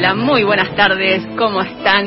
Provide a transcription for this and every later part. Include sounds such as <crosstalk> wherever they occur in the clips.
Hola, muy buenas tardes, ¿cómo están?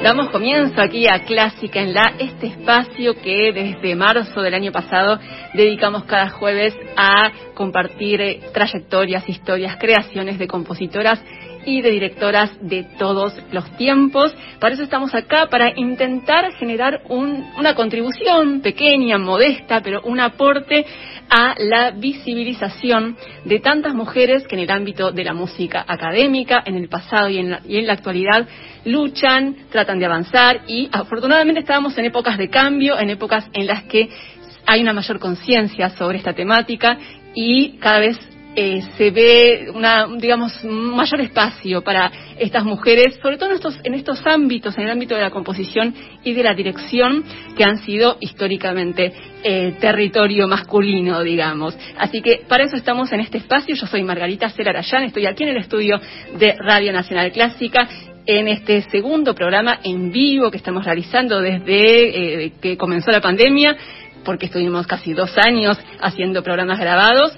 Damos comienzo aquí a Clásica en la, este espacio que desde marzo del año pasado dedicamos cada jueves a compartir trayectorias, historias, creaciones de compositoras y de directoras de todos los tiempos. Para eso estamos acá, para intentar generar un, una contribución pequeña, modesta, pero un aporte a la visibilización de tantas mujeres que en el ámbito de la música académica, en el pasado y en la, y en la actualidad, luchan, tratan de avanzar y afortunadamente estábamos en épocas de cambio, en épocas en las que hay una mayor conciencia sobre esta temática y cada vez eh, se ve una, digamos, mayor espacio para estas mujeres, sobre todo en estos, en estos ámbitos, en el ámbito de la composición y de la dirección, que han sido históricamente eh, territorio masculino, digamos. Así que para eso estamos en este espacio. Yo soy Margarita Celarayán, estoy aquí en el estudio de Radio Nacional Clásica en este segundo programa en vivo que estamos realizando desde eh, que comenzó la pandemia, porque estuvimos casi dos años haciendo programas grabados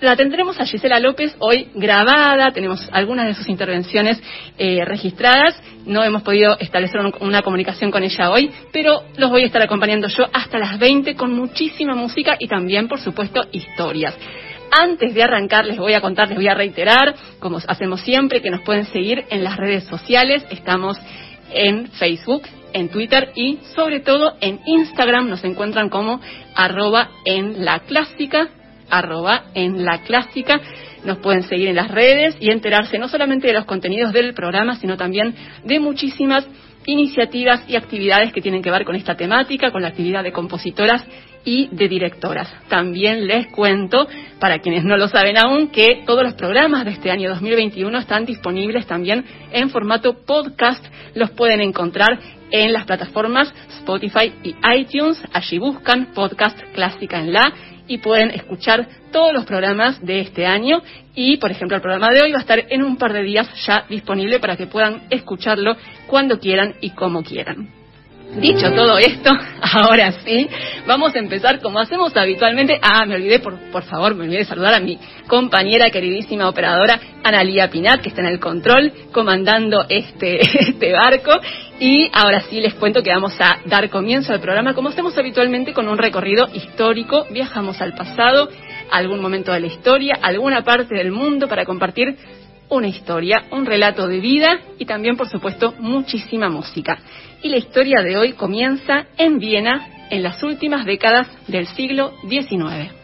la tendremos a Gisela López hoy grabada, tenemos algunas de sus intervenciones eh, registradas, no hemos podido establecer un, una comunicación con ella hoy, pero los voy a estar acompañando yo hasta las 20 con muchísima música y también, por supuesto, historias. Antes de arrancar, les voy a contar, les voy a reiterar, como hacemos siempre, que nos pueden seguir en las redes sociales. Estamos en Facebook, en Twitter y sobre todo en Instagram. Nos encuentran como arroba en la clásica arroba en la clásica. Nos pueden seguir en las redes y enterarse no solamente de los contenidos del programa, sino también de muchísimas iniciativas y actividades que tienen que ver con esta temática, con la actividad de compositoras y de directoras. También les cuento, para quienes no lo saben aún, que todos los programas de este año 2021 están disponibles también en formato podcast. Los pueden encontrar en las plataformas Spotify y iTunes. Allí buscan podcast clásica en la y pueden escuchar todos los programas de este año y, por ejemplo, el programa de hoy va a estar en un par de días ya disponible para que puedan escucharlo cuando quieran y como quieran. Dicho todo esto, <laughs> ahora sí, vamos a empezar como hacemos habitualmente. Ah, me olvidé, por, por favor, me olvidé de saludar a mi compañera, queridísima operadora, Analía Pinat, que está en el control, comandando este, <laughs> este barco. Y ahora sí les cuento que vamos a dar comienzo al programa como hacemos habitualmente con un recorrido histórico. Viajamos al pasado, algún momento de la historia, a alguna parte del mundo para compartir una historia, un relato de vida y también, por supuesto, muchísima música. Y la historia de hoy comienza en Viena en las últimas décadas del siglo XIX.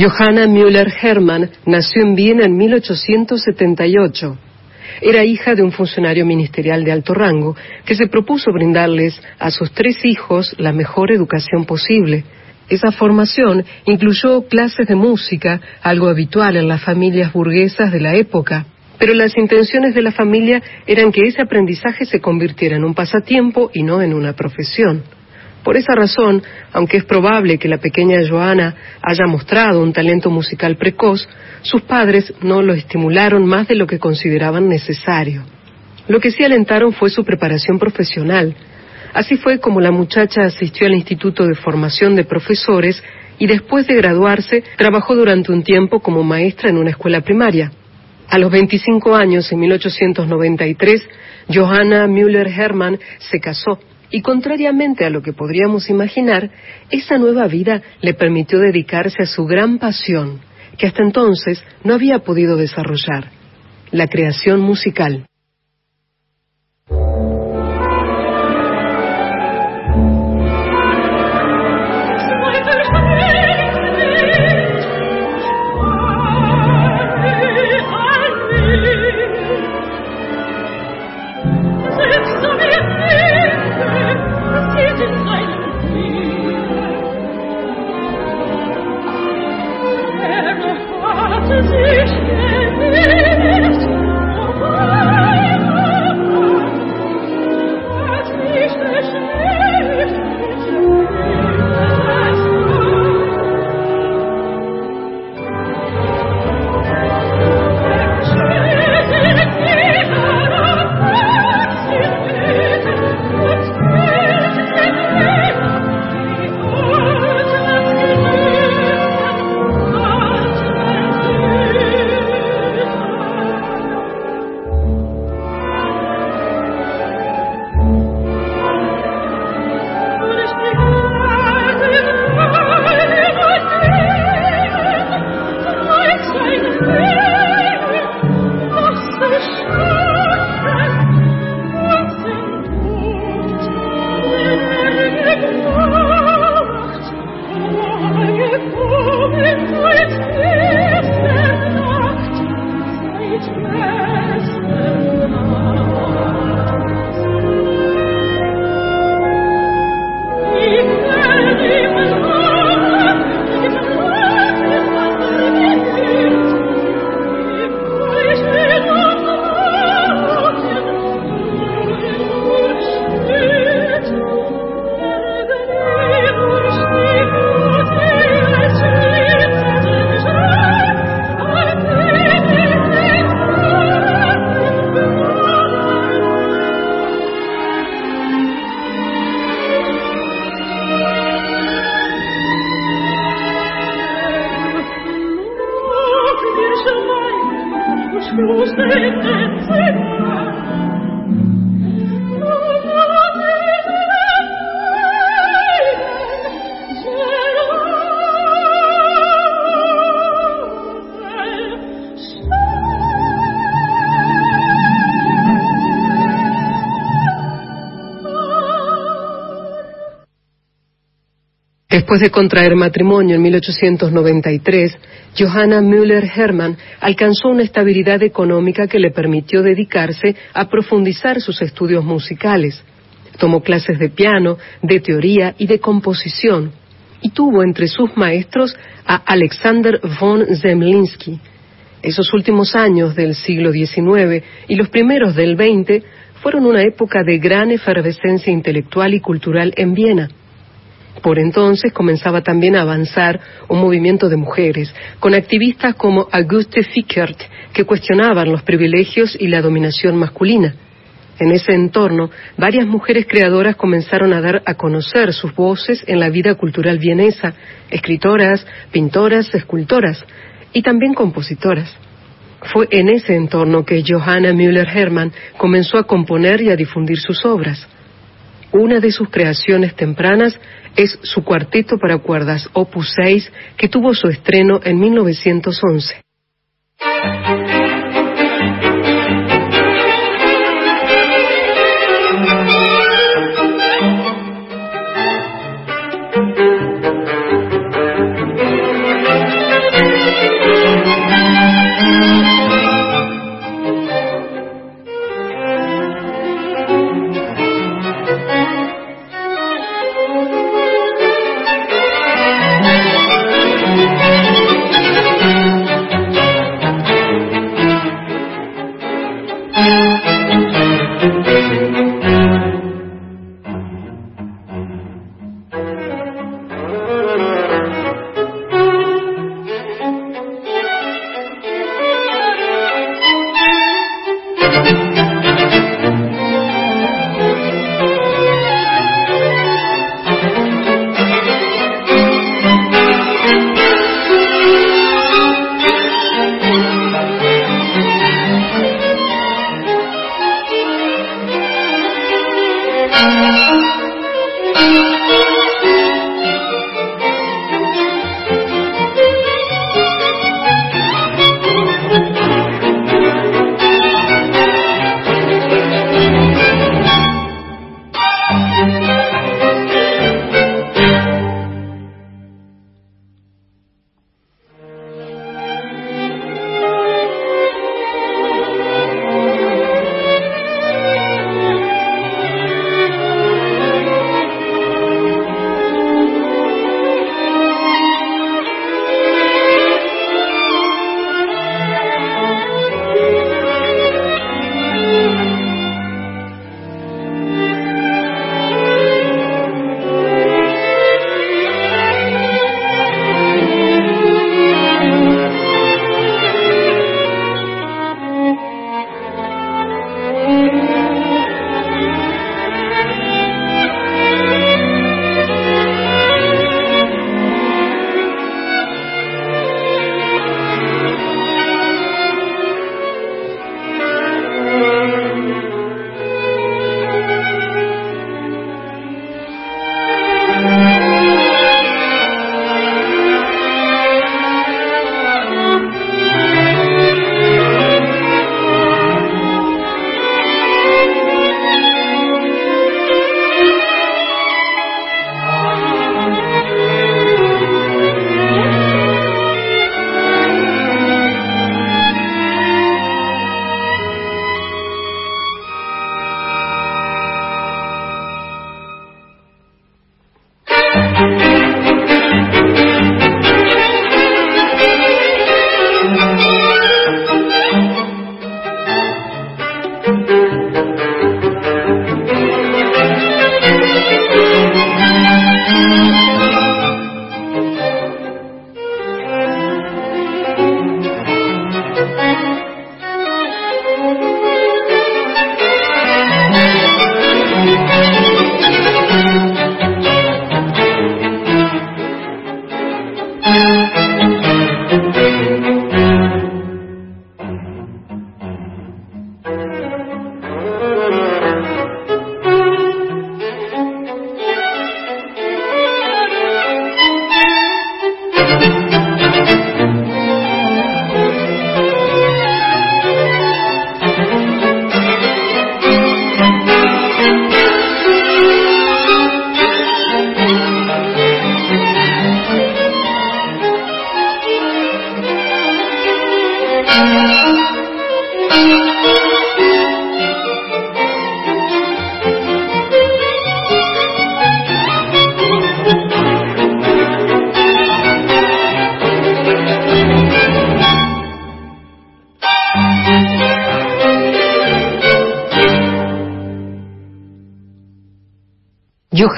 Johanna Müller-Hermann nació en Viena en 1878. Era hija de un funcionario ministerial de alto rango que se propuso brindarles a sus tres hijos la mejor educación posible. Esa formación incluyó clases de música, algo habitual en las familias burguesas de la época. Pero las intenciones de la familia eran que ese aprendizaje se convirtiera en un pasatiempo y no en una profesión. Por esa razón, aunque es probable que la pequeña Joana haya mostrado un talento musical precoz, sus padres no lo estimularon más de lo que consideraban necesario. Lo que sí alentaron fue su preparación profesional. Así fue como la muchacha asistió al Instituto de Formación de Profesores y después de graduarse trabajó durante un tiempo como maestra en una escuela primaria. A los 25 años, en 1893, Johanna Müller-Hermann se casó y contrariamente a lo que podríamos imaginar, esa nueva vida le permitió dedicarse a su gran pasión, que hasta entonces no había podido desarrollar, la creación musical. Después de contraer matrimonio en 1893, Johanna Müller-Hermann alcanzó una estabilidad económica que le permitió dedicarse a profundizar sus estudios musicales. Tomó clases de piano, de teoría y de composición, y tuvo entre sus maestros a Alexander von Zemlinsky. Esos últimos años del siglo XIX y los primeros del XX fueron una época de gran efervescencia intelectual y cultural en Viena. Por entonces comenzaba también a avanzar un movimiento de mujeres, con activistas como Auguste Fickert, que cuestionaban los privilegios y la dominación masculina. En ese entorno, varias mujeres creadoras comenzaron a dar a conocer sus voces en la vida cultural vienesa, escritoras, pintoras, escultoras y también compositoras. Fue en ese entorno que Johanna Müller-Hermann comenzó a componer y a difundir sus obras. Una de sus creaciones tempranas es su cuarteto para cuerdas Opus 6, que tuvo su estreno en 1911.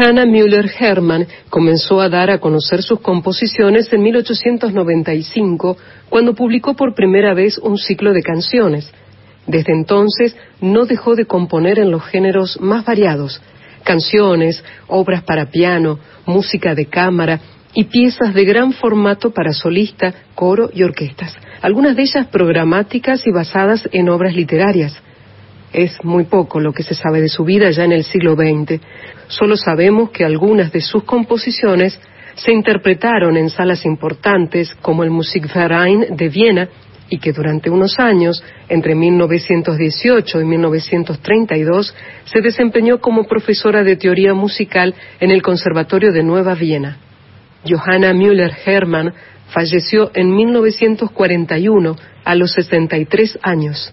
Johanna Müller-Hermann comenzó a dar a conocer sus composiciones en 1895, cuando publicó por primera vez un ciclo de canciones. Desde entonces no dejó de componer en los géneros más variados, canciones, obras para piano, música de cámara y piezas de gran formato para solista, coro y orquestas, algunas de ellas programáticas y basadas en obras literarias. Es muy poco lo que se sabe de su vida ya en el siglo XX. Solo sabemos que algunas de sus composiciones se interpretaron en salas importantes como el Musikverein de Viena y que durante unos años, entre 1918 y 1932, se desempeñó como profesora de teoría musical en el Conservatorio de Nueva Viena. Johanna Müller-Hermann falleció en 1941 a los 63 años.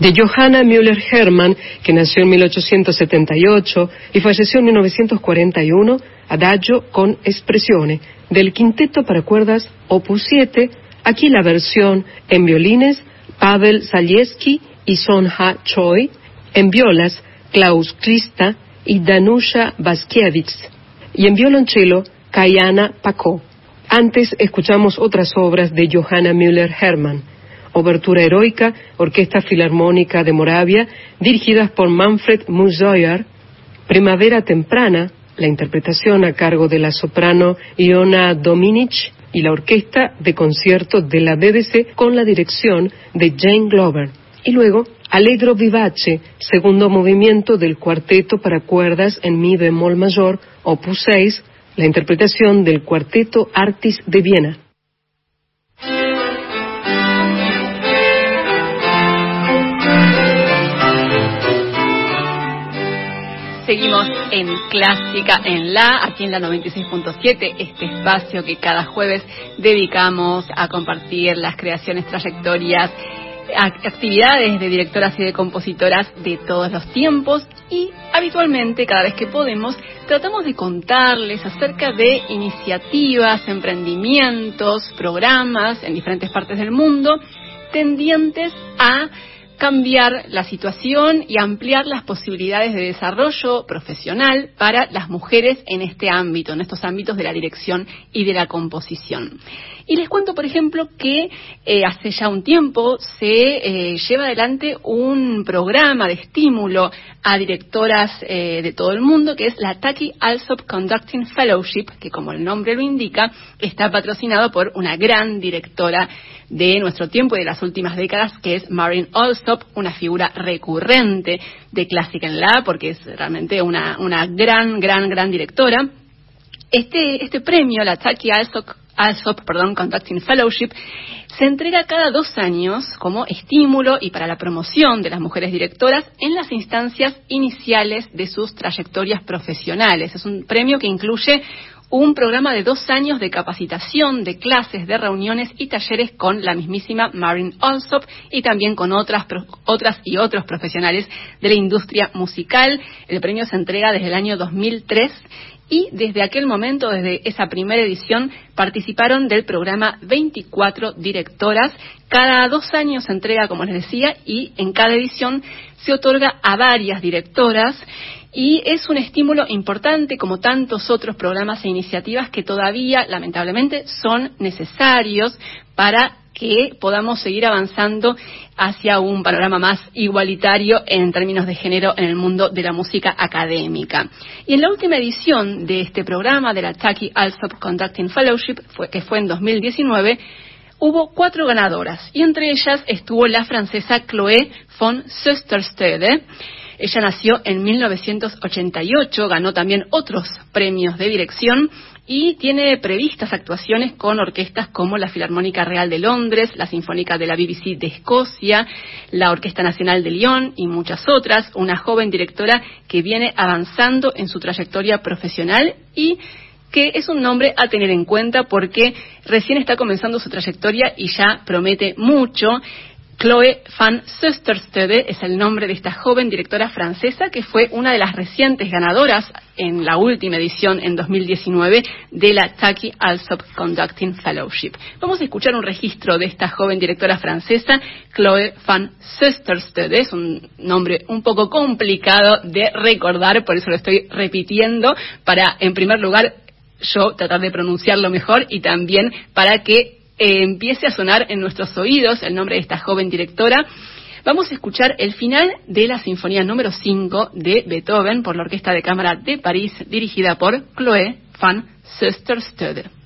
De Johanna Müller-Hermann, que nació en 1878 y falleció en 1941, Adagio con Espressione, del quinteto para cuerdas Opus 7, aquí la versión en violines Pavel Zalieski y Sonja Choi, en violas Klaus Krista y Danusha Baskiewicz, y en violonchelo Kayana Pako. Antes escuchamos otras obras de Johanna Müller-Hermann. Obertura Heroica, Orquesta Filarmónica de Moravia, dirigidas por Manfred Musoyer, Primavera Temprana, la interpretación a cargo de la soprano Iona Dominic y la orquesta de concierto de la BBC con la dirección de Jane Glover. Y luego, Allegro Vivace, segundo movimiento del cuarteto para cuerdas en mi bemol mayor, opus 6, la interpretación del cuarteto Artis de Viena. Seguimos en Clásica en La, aquí en la 96.7, este espacio que cada jueves dedicamos a compartir las creaciones, trayectorias, actividades de directoras y de compositoras de todos los tiempos y habitualmente cada vez que podemos tratamos de contarles acerca de iniciativas, emprendimientos, programas en diferentes partes del mundo tendientes a cambiar la situación y ampliar las posibilidades de desarrollo profesional para las mujeres en este ámbito, en estos ámbitos de la dirección y de la composición. Y les cuento, por ejemplo, que eh, hace ya un tiempo se eh, lleva adelante un programa de estímulo a directoras eh, de todo el mundo, que es la Taki Alsop Conducting Fellowship, que como el nombre lo indica, está patrocinado por una gran directora de nuestro tiempo y de las últimas décadas, que es Marin Alsop, una figura recurrente de Clásica en La, porque es realmente una, una gran, gran, gran directora. Este, este premio, la Taki Alsop, Alsop perdón, Conducting Fellowship, se entrega cada dos años como estímulo y para la promoción de las mujeres directoras en las instancias iniciales de sus trayectorias profesionales. Es un premio que incluye un programa de dos años de capacitación, de clases, de reuniones y talleres con la mismísima Marin Alsop y también con otras, otras y otros profesionales de la industria musical. El premio se entrega desde el año 2003 y desde aquel momento, desde esa primera edición, participaron del programa 24 directoras. Cada dos años se entrega, como les decía, y en cada edición se otorga a varias directoras y es un estímulo importante como tantos otros programas e iniciativas que todavía, lamentablemente, son necesarios para que podamos seguir avanzando hacia un panorama más igualitario en términos de género en el mundo de la música académica. Y en la última edición de este programa, de la Taki Alsop Conducting Fellowship, que fue en 2019, hubo cuatro ganadoras y entre ellas estuvo la francesa Chloé von Sösterstede, ella nació en 1988, ganó también otros premios de dirección y tiene previstas actuaciones con orquestas como la Filarmónica Real de Londres, la Sinfónica de la BBC de Escocia, la Orquesta Nacional de Lyon y muchas otras. Una joven directora que viene avanzando en su trayectoria profesional y que es un nombre a tener en cuenta porque recién está comenzando su trayectoria y ya promete mucho. Chloe van Sösterstede es el nombre de esta joven directora francesa que fue una de las recientes ganadoras en la última edición en 2019 de la Taki Alsop Conducting Fellowship. Vamos a escuchar un registro de esta joven directora francesa, Chloe van Sösterstede. Es un nombre un poco complicado de recordar, por eso lo estoy repitiendo, para, en primer lugar, yo tratar de pronunciarlo mejor y también para que empiece a sonar en nuestros oídos el nombre de esta joven directora. Vamos a escuchar el final de la Sinfonía número 5 de Beethoven por la Orquesta de Cámara de París, dirigida por Chloé van Sösterstede.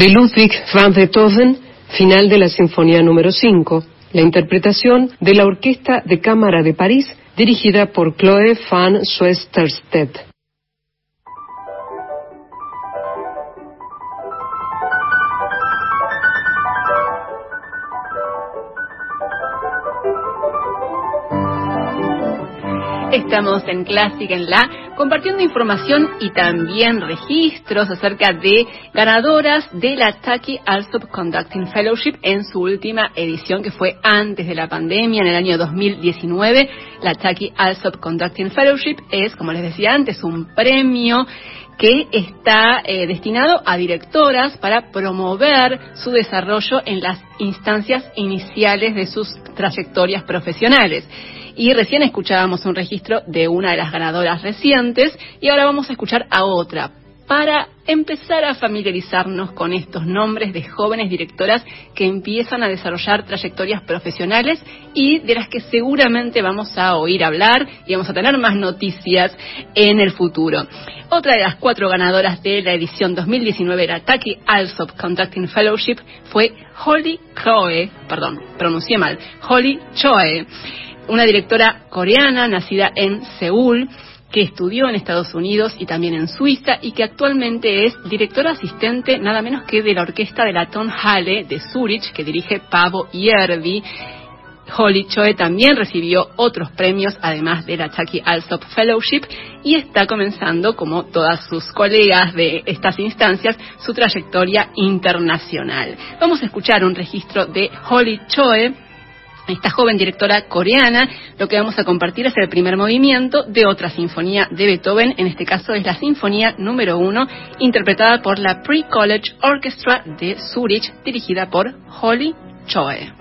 De Ludwig van Beethoven, final de la Sinfonía número 5, la interpretación de la Orquesta de Cámara de París dirigida por Chloe van Swesterstedt. Estamos en Clásica en la compartiendo información y también registros acerca de ganadoras de la Taki Alsop Conducting Fellowship en su última edición que fue antes de la pandemia en el año 2019. La Taki Alsop Conducting Fellowship es, como les decía antes, un premio que está eh, destinado a directoras para promover su desarrollo en las instancias iniciales de sus trayectorias profesionales. Y recién escuchábamos un registro de una de las ganadoras recientes y ahora vamos a escuchar a otra para empezar a familiarizarnos con estos nombres de jóvenes directoras que empiezan a desarrollar trayectorias profesionales y de las que seguramente vamos a oír hablar y vamos a tener más noticias en el futuro. Otra de las cuatro ganadoras de la edición 2019 de la Taki Alsop Conducting Fellowship fue Holly Choe, perdón, pronuncié mal, Holly Choe una directora coreana nacida en Seúl que estudió en Estados Unidos y también en Suiza y que actualmente es directora asistente nada menos que de la orquesta de la Tonhalle de Zurich que dirige Pavo Yervi. Holly Choe también recibió otros premios además de la Chucky Alsop Fellowship y está comenzando, como todas sus colegas de estas instancias, su trayectoria internacional. Vamos a escuchar un registro de Holly Choe esta joven directora coreana, lo que vamos a compartir es el primer movimiento de otra sinfonía de Beethoven, en este caso es la sinfonía número uno, interpretada por la Pre-College Orchestra de Zurich, dirigida por Holly Choe.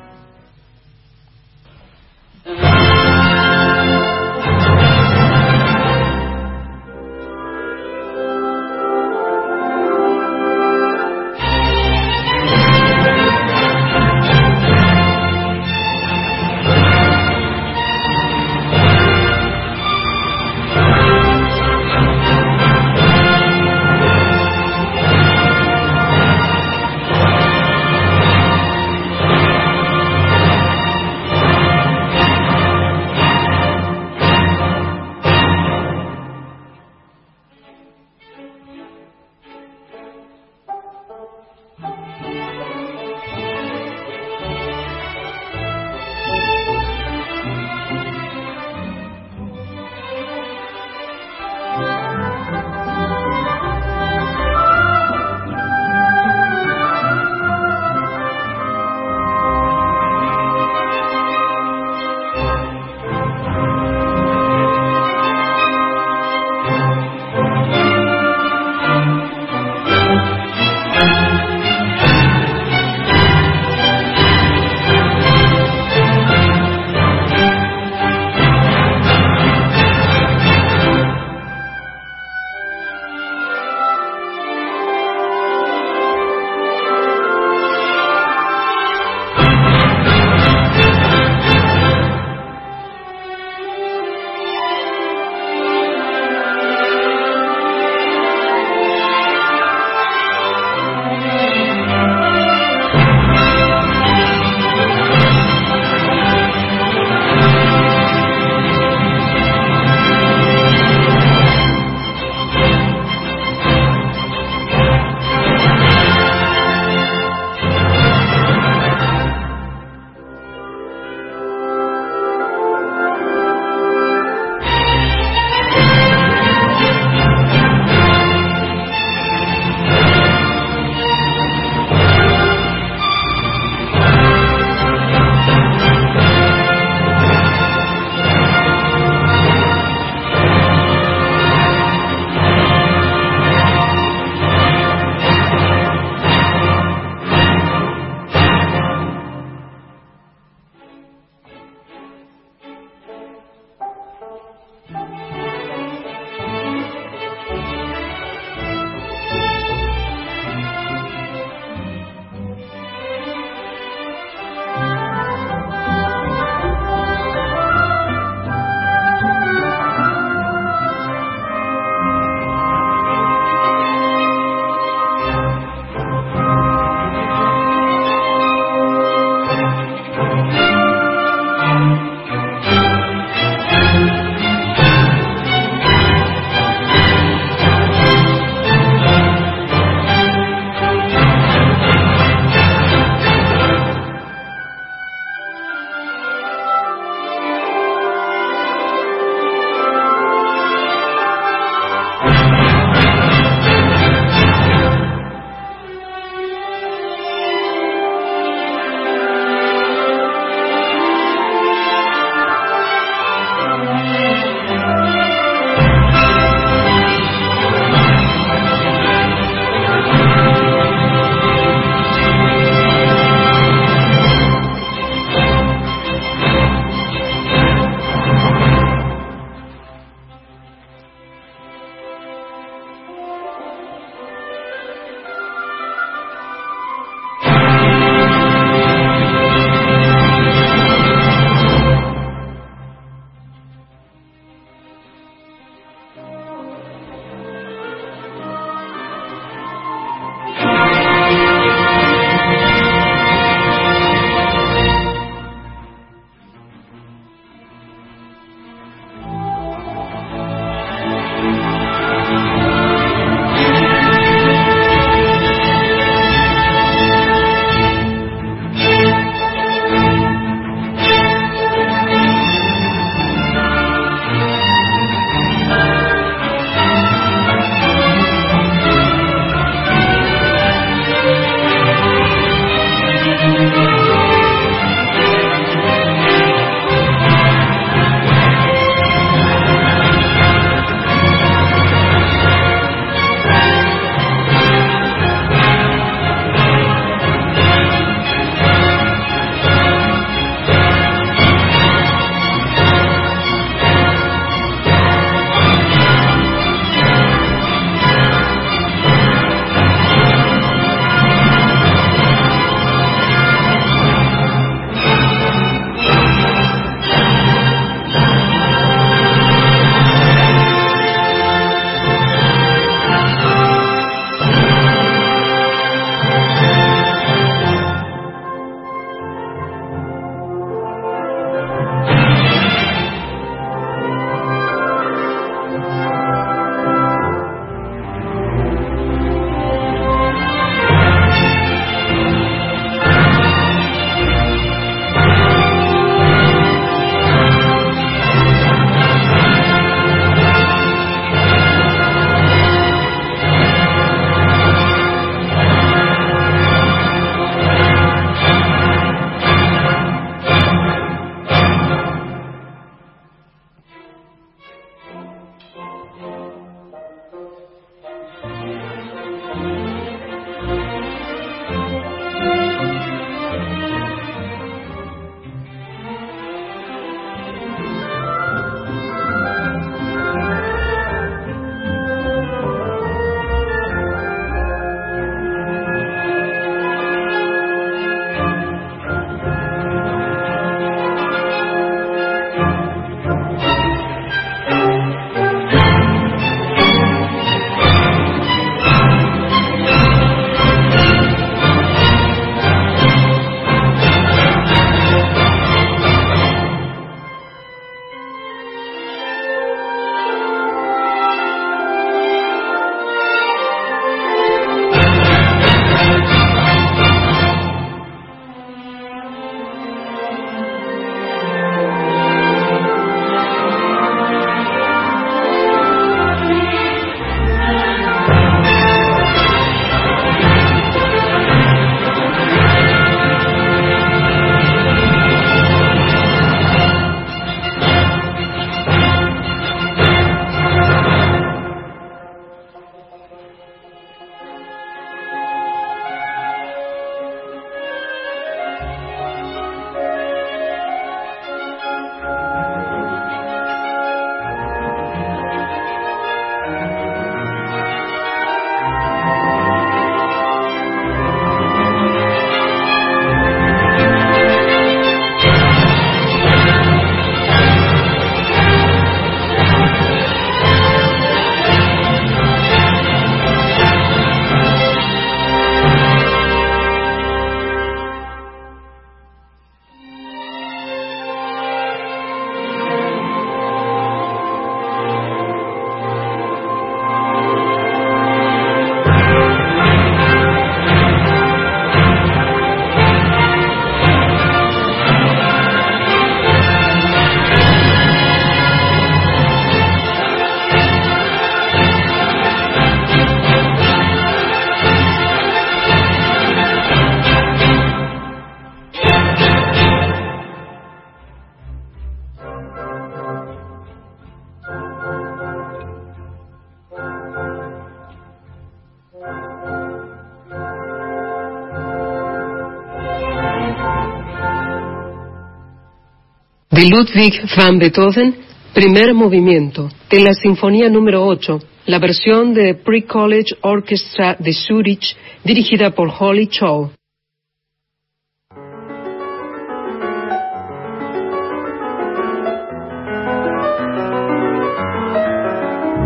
De Ludwig van Beethoven, primer movimiento, de la Sinfonía número 8, la versión de Pre-College Orchestra de Zurich, dirigida por Holly Chow.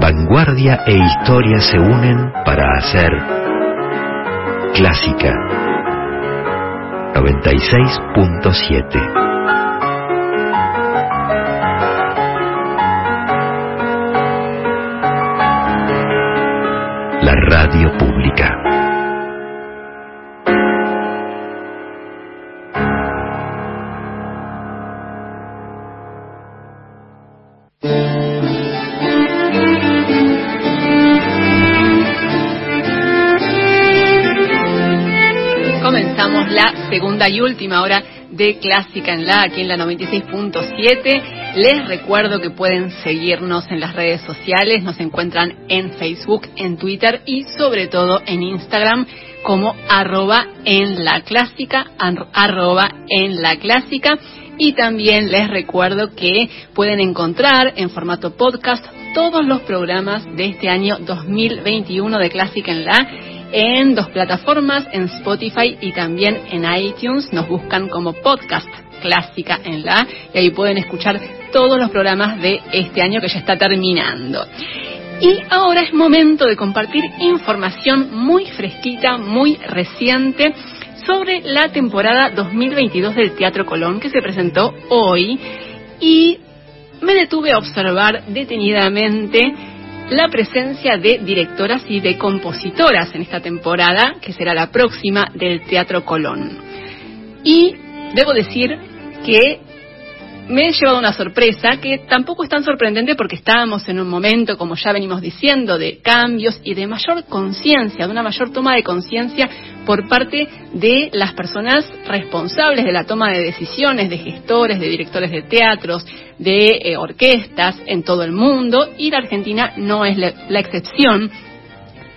Vanguardia e historia se unen para hacer clásica 96.7 radio pública. Comenzamos la segunda y última hora de Clásica en la, aquí en la 96.7. Les recuerdo que pueden seguirnos en las redes sociales, nos encuentran en Facebook, en Twitter y sobre todo en Instagram como arroba en la clásica, arroba en la clásica. Y también les recuerdo que pueden encontrar en formato podcast todos los programas de este año 2021 de Clásica en la en dos plataformas, en Spotify y también en iTunes. Nos buscan como podcast clásica en la y ahí pueden escuchar todos los programas de este año que ya está terminando. Y ahora es momento de compartir información muy fresquita, muy reciente sobre la temporada 2022 del Teatro Colón que se presentó hoy y me detuve a observar detenidamente la presencia de directoras y de compositoras en esta temporada, que será la próxima del Teatro Colón. Y debo decir que me he llevado una sorpresa que tampoco es tan sorprendente porque estábamos en un momento, como ya venimos diciendo, de cambios y de mayor conciencia, de una mayor toma de conciencia por parte de las personas responsables de la toma de decisiones, de gestores, de directores de teatros, de eh, orquestas en todo el mundo. Y la Argentina no es la excepción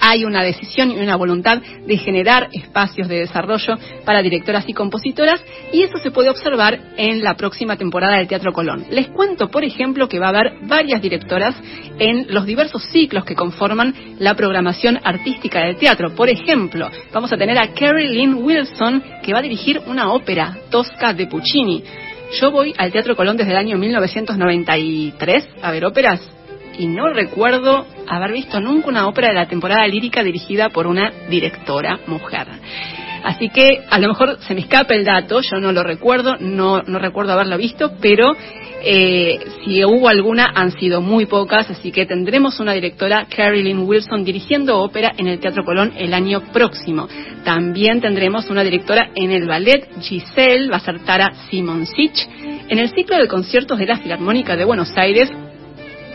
hay una decisión y una voluntad de generar espacios de desarrollo para directoras y compositoras y eso se puede observar en la próxima temporada del Teatro Colón. Les cuento, por ejemplo, que va a haber varias directoras en los diversos ciclos que conforman la programación artística del teatro. Por ejemplo, vamos a tener a Carrie Lynn Wilson que va a dirigir una ópera Tosca de Puccini. Yo voy al Teatro Colón desde el año 1993 a ver óperas y no recuerdo haber visto nunca una ópera de la temporada lírica dirigida por una directora mujer. Así que a lo mejor se me escapa el dato, yo no lo recuerdo, no, no recuerdo haberlo visto, pero eh, si hubo alguna han sido muy pocas, así que tendremos una directora, Carolyn Wilson, dirigiendo ópera en el Teatro Colón el año próximo. También tendremos una directora en el ballet, Giselle, va a ser Tara Simoncic. En el ciclo de conciertos de la Filarmónica de Buenos Aires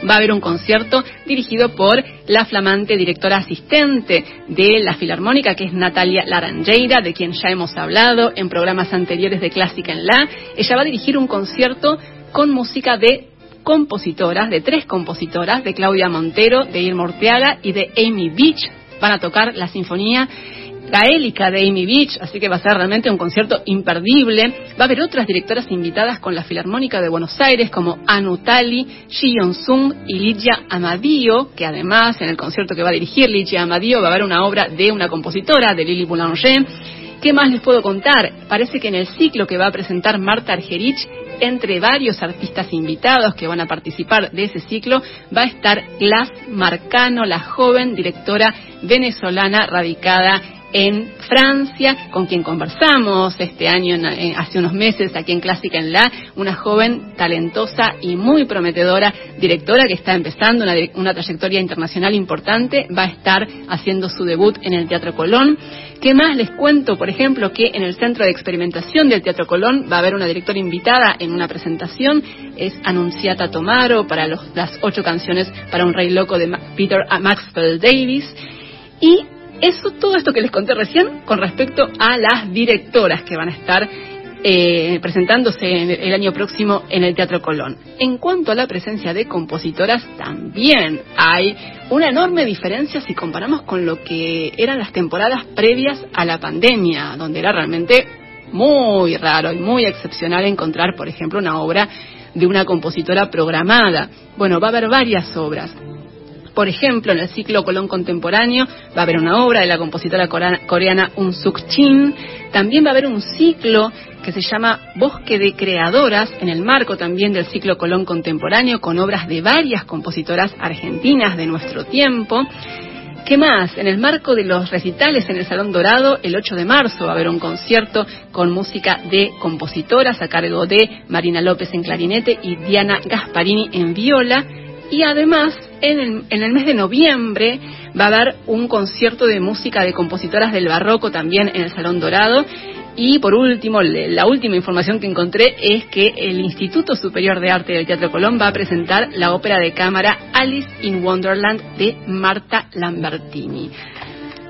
va a haber un concierto dirigido por la flamante directora asistente de la Filarmónica, que es Natalia Laranjeira, de quien ya hemos hablado en programas anteriores de Clásica en La. Ella va a dirigir un concierto con música de compositoras, de tres compositoras, de Claudia Montero, de Irma Orteaga y de Amy Beach. Van a tocar la sinfonía gaélica de Amy Beach, así que va a ser realmente un concierto imperdible. Va a haber otras directoras invitadas con la Filarmónica de Buenos Aires, como Anu Tali, Ji Sung y Ligia Amadio, que además en el concierto que va a dirigir Ligia Amadio va a haber una obra de una compositora, de Lili Boulanger. ¿Qué más les puedo contar? Parece que en el ciclo que va a presentar Marta Argerich, entre varios artistas invitados que van a participar de ese ciclo, va a estar Glass Marcano, la joven directora venezolana radicada en Francia, con quien conversamos este año, hace unos meses, aquí en Clásica en La, una joven talentosa y muy prometedora directora que está empezando una, una trayectoria internacional importante, va a estar haciendo su debut en el Teatro Colón. ¿Qué más les cuento? Por ejemplo, que en el Centro de Experimentación del Teatro Colón va a haber una directora invitada en una presentación, es Anunciata Tomaro para las ocho canciones para un rey loco de Peter Maxwell Davis. Y eso, todo esto que les conté recién con respecto a las directoras que van a estar eh, presentándose el año próximo en el Teatro Colón. En cuanto a la presencia de compositoras, también hay una enorme diferencia si comparamos con lo que eran las temporadas previas a la pandemia, donde era realmente muy raro y muy excepcional encontrar, por ejemplo, una obra de una compositora programada. Bueno, va a haber varias obras. Por ejemplo, en el ciclo Colón Contemporáneo va a haber una obra de la compositora coreana Un Suk Chin. También va a haber un ciclo que se llama Bosque de Creadoras, en el marco también del ciclo Colón Contemporáneo, con obras de varias compositoras argentinas de nuestro tiempo. ¿Qué más? En el marco de los recitales en el Salón Dorado, el 8 de marzo va a haber un concierto con música de compositoras a cargo de Marina López en clarinete y Diana Gasparini en viola. Y además, en el, en el mes de noviembre va a haber un concierto de música de compositoras del barroco también en el Salón Dorado y por último, la última información que encontré es que el Instituto Superior de Arte del Teatro Colón va a presentar la ópera de cámara Alice in Wonderland de Marta Lambertini.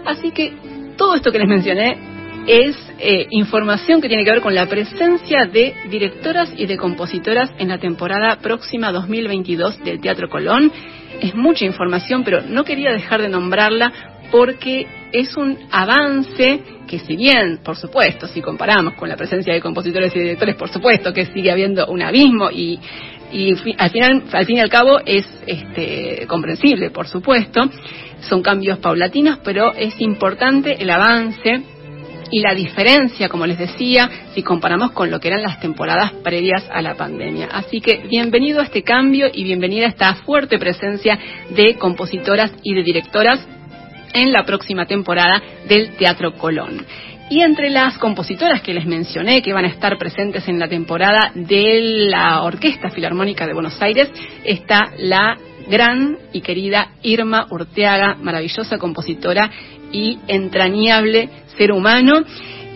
Así que todo esto que les mencioné es eh, información que tiene que ver con la presencia de directoras y de compositoras en la temporada próxima 2022 del Teatro Colón. Es mucha información, pero no quería dejar de nombrarla porque es un avance que si bien, por supuesto, si comparamos con la presencia de compositores y directores, por supuesto que sigue habiendo un abismo y, al, final, al fin y al cabo es este, comprensible, por supuesto, son cambios paulatinos, pero es importante el avance y la diferencia, como les decía, si comparamos con lo que eran las temporadas previas a la pandemia. Así que bienvenido a este cambio y bienvenida a esta fuerte presencia de compositoras y de directoras en la próxima temporada del Teatro Colón. Y entre las compositoras que les mencioné que van a estar presentes en la temporada de la Orquesta Filarmónica de Buenos Aires está la gran y querida Irma Urteaga, maravillosa compositora y entrañable ser humano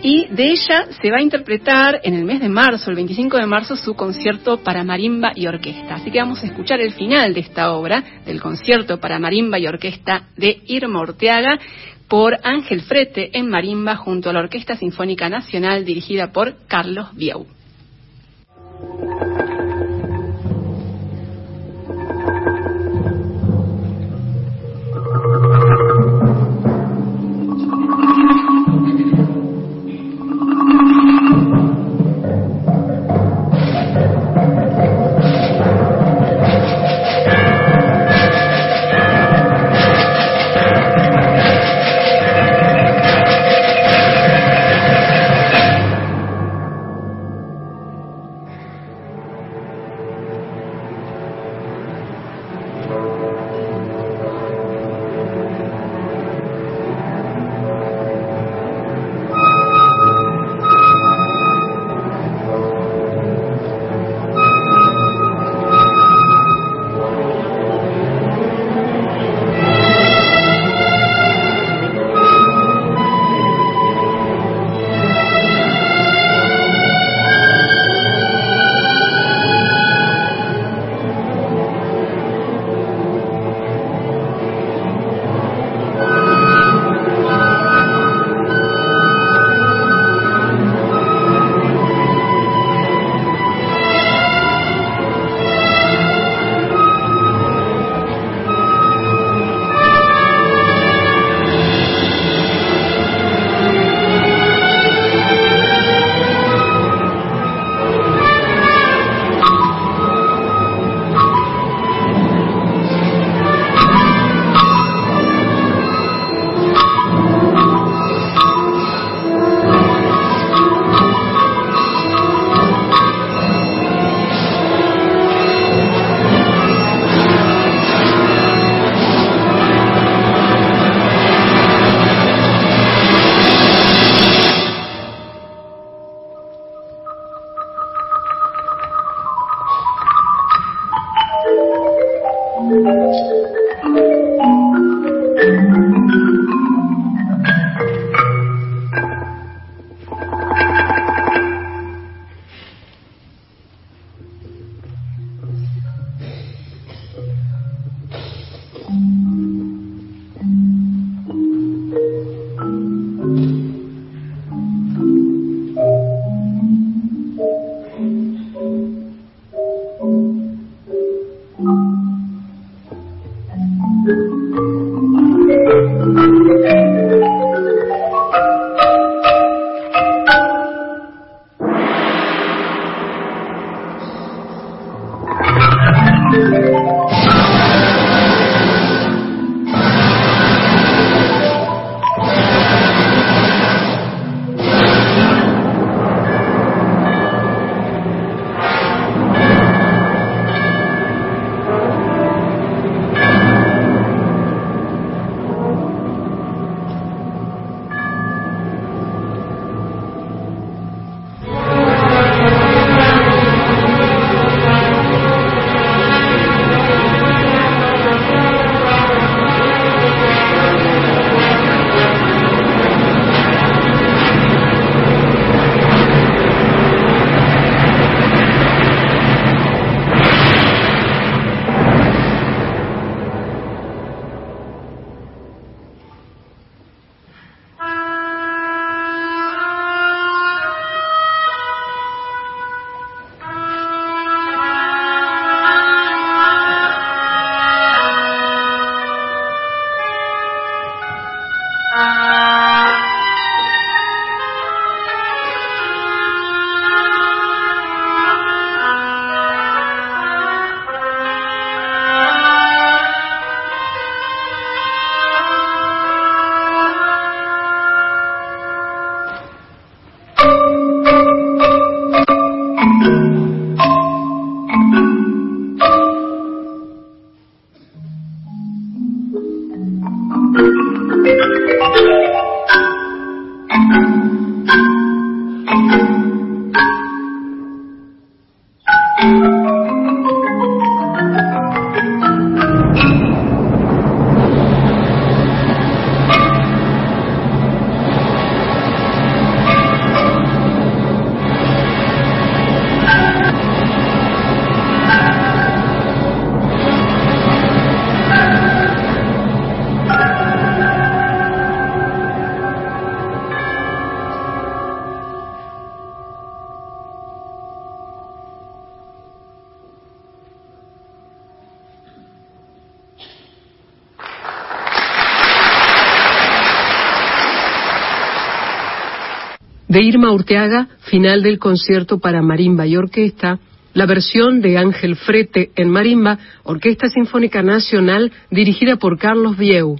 y de ella se va a interpretar en el mes de marzo, el 25 de marzo, su concierto para marimba y orquesta. Así que vamos a escuchar el final de esta obra, del concierto para marimba y orquesta de Irma Orteaga, por Ángel Frete en marimba junto a la Orquesta Sinfónica Nacional dirigida por Carlos Biau. De Irma Urteaga, final del concierto para marimba y orquesta, la versión de Ángel Frete en marimba, Orquesta Sinfónica Nacional, dirigida por Carlos Vieu.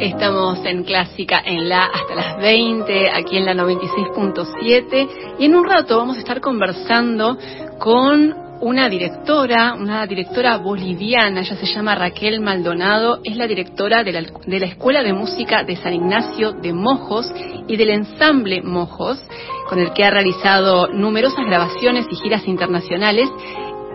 Estamos en Clásica en la hasta las 20, aquí en la 96.7, y en un rato vamos a estar conversando con una directora, una directora boliviana, ella se llama Raquel Maldonado, es la directora de la, de la, Escuela de Música de San Ignacio de Mojos y del ensamble Mojos, con el que ha realizado numerosas grabaciones y giras internacionales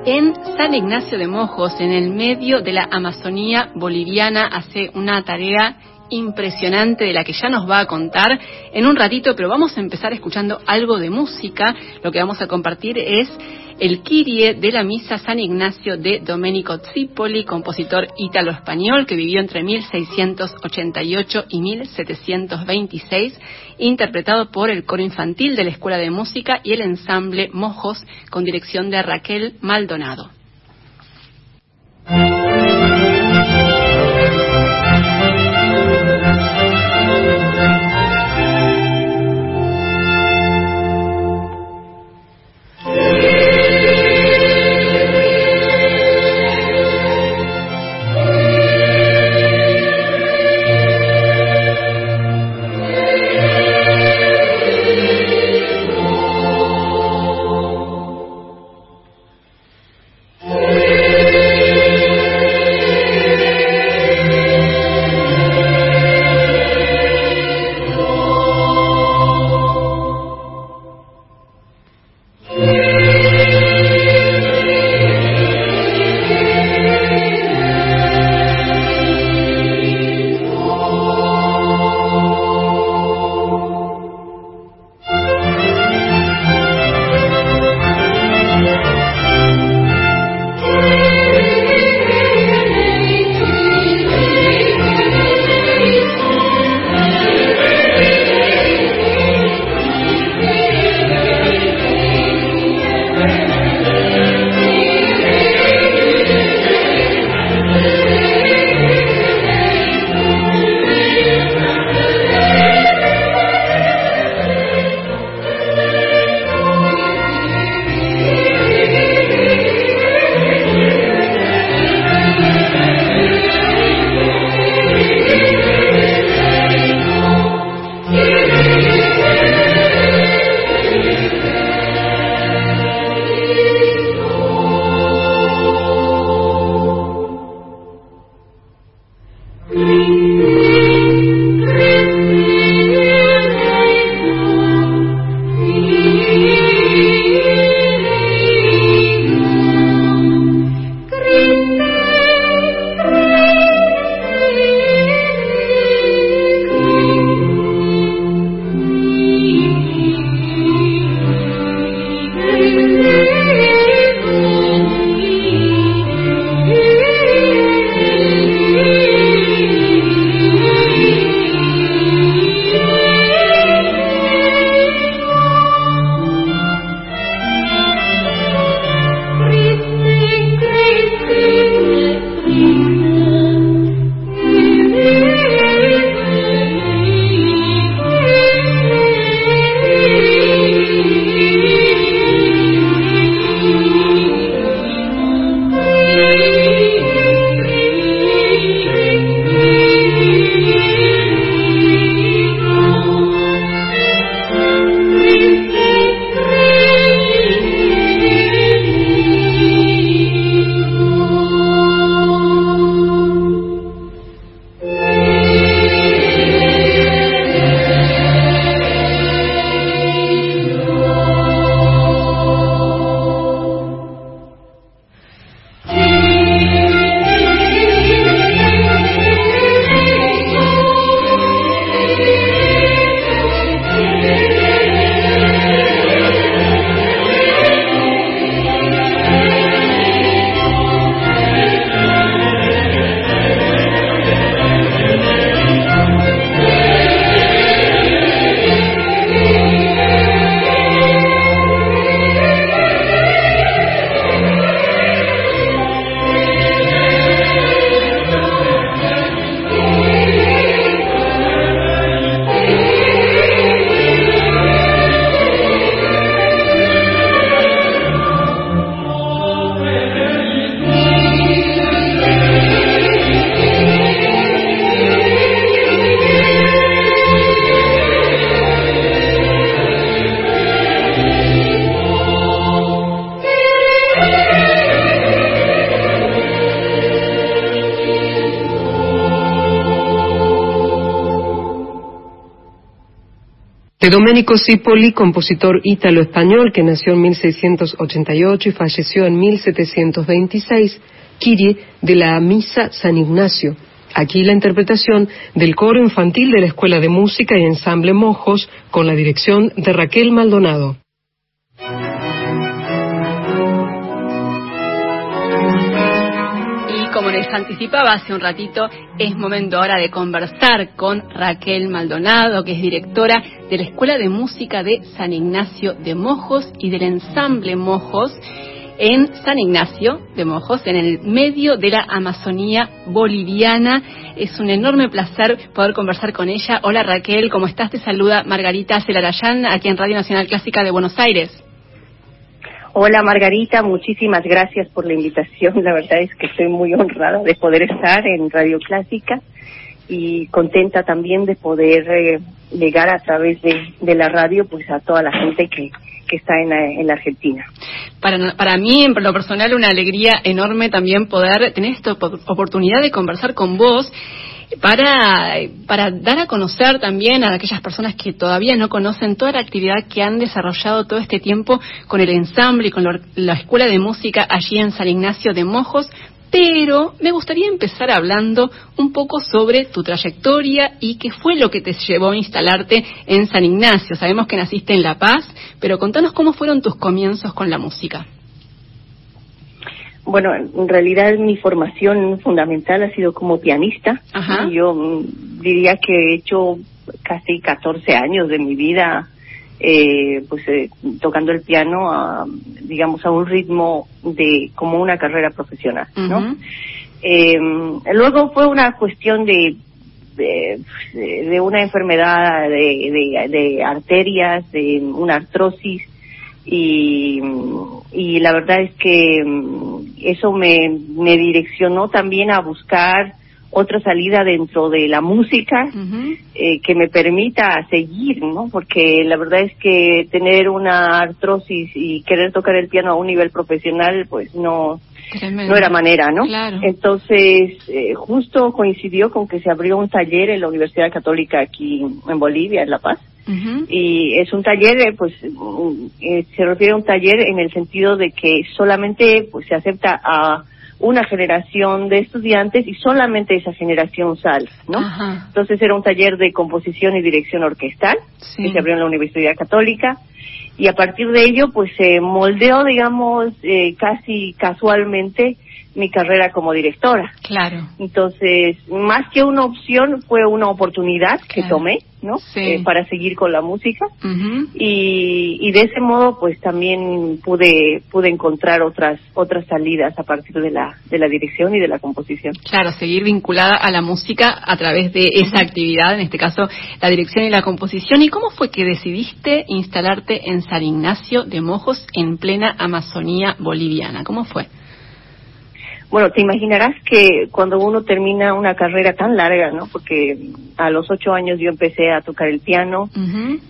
en San Ignacio de Mojos, en el medio de la Amazonía boliviana, hace una tarea impresionante de la que ya nos va a contar en un ratito, pero vamos a empezar escuchando algo de música. Lo que vamos a compartir es el Kyrie de la Misa San Ignacio de Domenico Zipoli, compositor ítalo-español que vivió entre 1688 y 1726, interpretado por el coro infantil de la Escuela de Música y el ensamble Mojos con dirección de Raquel Maldonado. De Domenico Cipoli, compositor ítalo-español que nació en 1688 y falleció en 1726, Kyrie de la Misa San Ignacio. Aquí la interpretación del coro infantil de la Escuela de Música y Ensamble Mojos con la dirección de Raquel Maldonado. como les anticipaba hace un ratito, es momento ahora de conversar con Raquel Maldonado, que es directora de la Escuela de Música de San Ignacio de Mojos y del ensamble Mojos en San Ignacio de Mojos, en el medio de la Amazonía boliviana. Es un enorme placer poder conversar con ella. Hola Raquel, ¿cómo estás? Te saluda Margarita Celarayán, aquí en Radio Nacional Clásica de Buenos Aires. Hola Margarita, muchísimas gracias por la invitación. La verdad es que estoy muy honrada de poder estar en Radio Clásica y contenta también de poder eh, llegar a través de, la radio pues a toda la gente que, que está en la, en la Argentina. Para, para mí, en lo personal, una alegría enorme también poder tener esta oportunidad de conversar con vos para, para dar a conocer también a aquellas personas que todavía no conocen toda la actividad que han desarrollado todo este tiempo con el ensamble y con la Escuela de Música allí en San Ignacio de Mojos. Pero me gustaría empezar hablando un poco sobre tu trayectoria y qué fue lo que te llevó a instalarte en San Ignacio. Sabemos que naciste en La Paz, pero contanos cómo fueron tus comienzos con la música. Bueno, en realidad mi formación fundamental ha sido como pianista. Yo mm, diría que he hecho casi 14 años de mi vida eh, pues eh, tocando el piano a, digamos a un ritmo de como una carrera profesional no eh, luego fue una cuestión de de, una enfermedad de, de, de arterias de una artrosis y, y la verdad es que mm, eso me, me direccionó también a buscar otra salida dentro de la música eh, que me permita seguir, ¿no? Porque la verdad es que tener una artrosis y querer tocar el piano a un nivel profesional, pues no, no era manera, ¿no? Entonces, eh, justo coincidió con que se abrió un taller en la Universidad Católica aquí en Bolivia, en La Paz. Y es un taller, eh, pues, eh, se refiere a un taller en el sentido de que solamente pues se acepta a una generación de estudiantes y solamente esa generación sale, ¿no? Entonces era un taller de composición y dirección orquestal que se abrió en la Universidad Católica y a partir de ello pues se moldeó digamos eh, casi casualmente mi carrera como directora. Claro. Entonces, más que una opción, fue una oportunidad que tomé, ¿no? Sí. Eh, para seguir con la música. y, y de ese modo, pues también pude pude encontrar otras otras salidas a partir de la de la dirección y de la composición. Claro, seguir vinculada a la música a través de esa actividad, en este caso la dirección y la composición. ¿Y cómo fue que decidiste instalarte en San Ignacio de Mojos en plena Amazonía boliviana? ¿Cómo fue? Bueno, te imaginarás que cuando uno termina una carrera tan larga, ¿no? Porque a los ocho años yo empecé a tocar el piano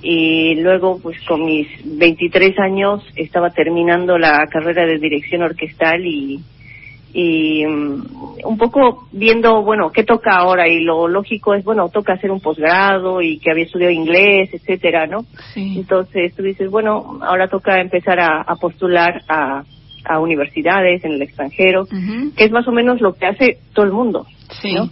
y luego, pues con mis 23 años estaba terminando la carrera de dirección orquestal y, y um, un poco viendo, bueno, qué toca ahora y lo lógico es, bueno, toca hacer un posgrado y que había estudiado inglés, etcétera, ¿no? Entonces tú dices, bueno, ahora toca empezar a postular a a universidades en el extranjero, que es más o menos lo que hace todo el mundo, sí. ¿no?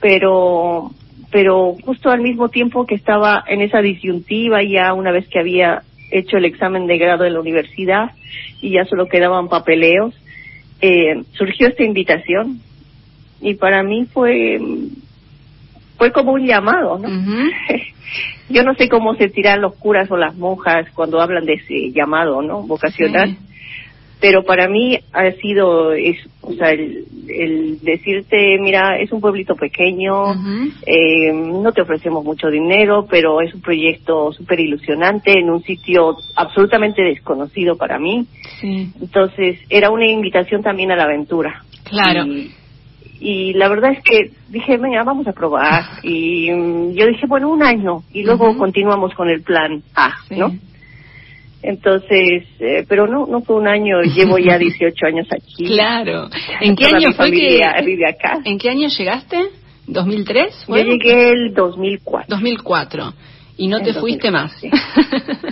Pero, pero justo al mismo tiempo que estaba en esa disyuntiva, ya una vez que había hecho el examen de grado en la universidad y ya solo quedaban papeleos, eh, surgió esta invitación y para mí fue fue como un llamado, ¿no? <laughs> Yo no sé cómo se tiran los curas o las monjas cuando hablan de ese llamado, ¿no? Vocacional pero para mí ha sido es, o sea, el, decirte, mira, es un pueblito pequeño, eh, no te ofrecemos mucho dinero, pero es un proyecto súper ilusionante en un sitio absolutamente desconocido para mí. Entonces, era una invitación también a la aventura. Claro. Y, la verdad es que dije, venga, vamos a probar. <laughs> Y mm, yo dije, bueno, un año. Y luego continuamos con el plan A, ¿no? Entonces, eh, pero no, no fue un año, llevo ya <laughs> 18 años aquí. Claro. ¿En qué año fue que vive acá? ¿En qué año llegaste? ¿2003? Yo llegué el 2004. 2004. Y no te fuiste más.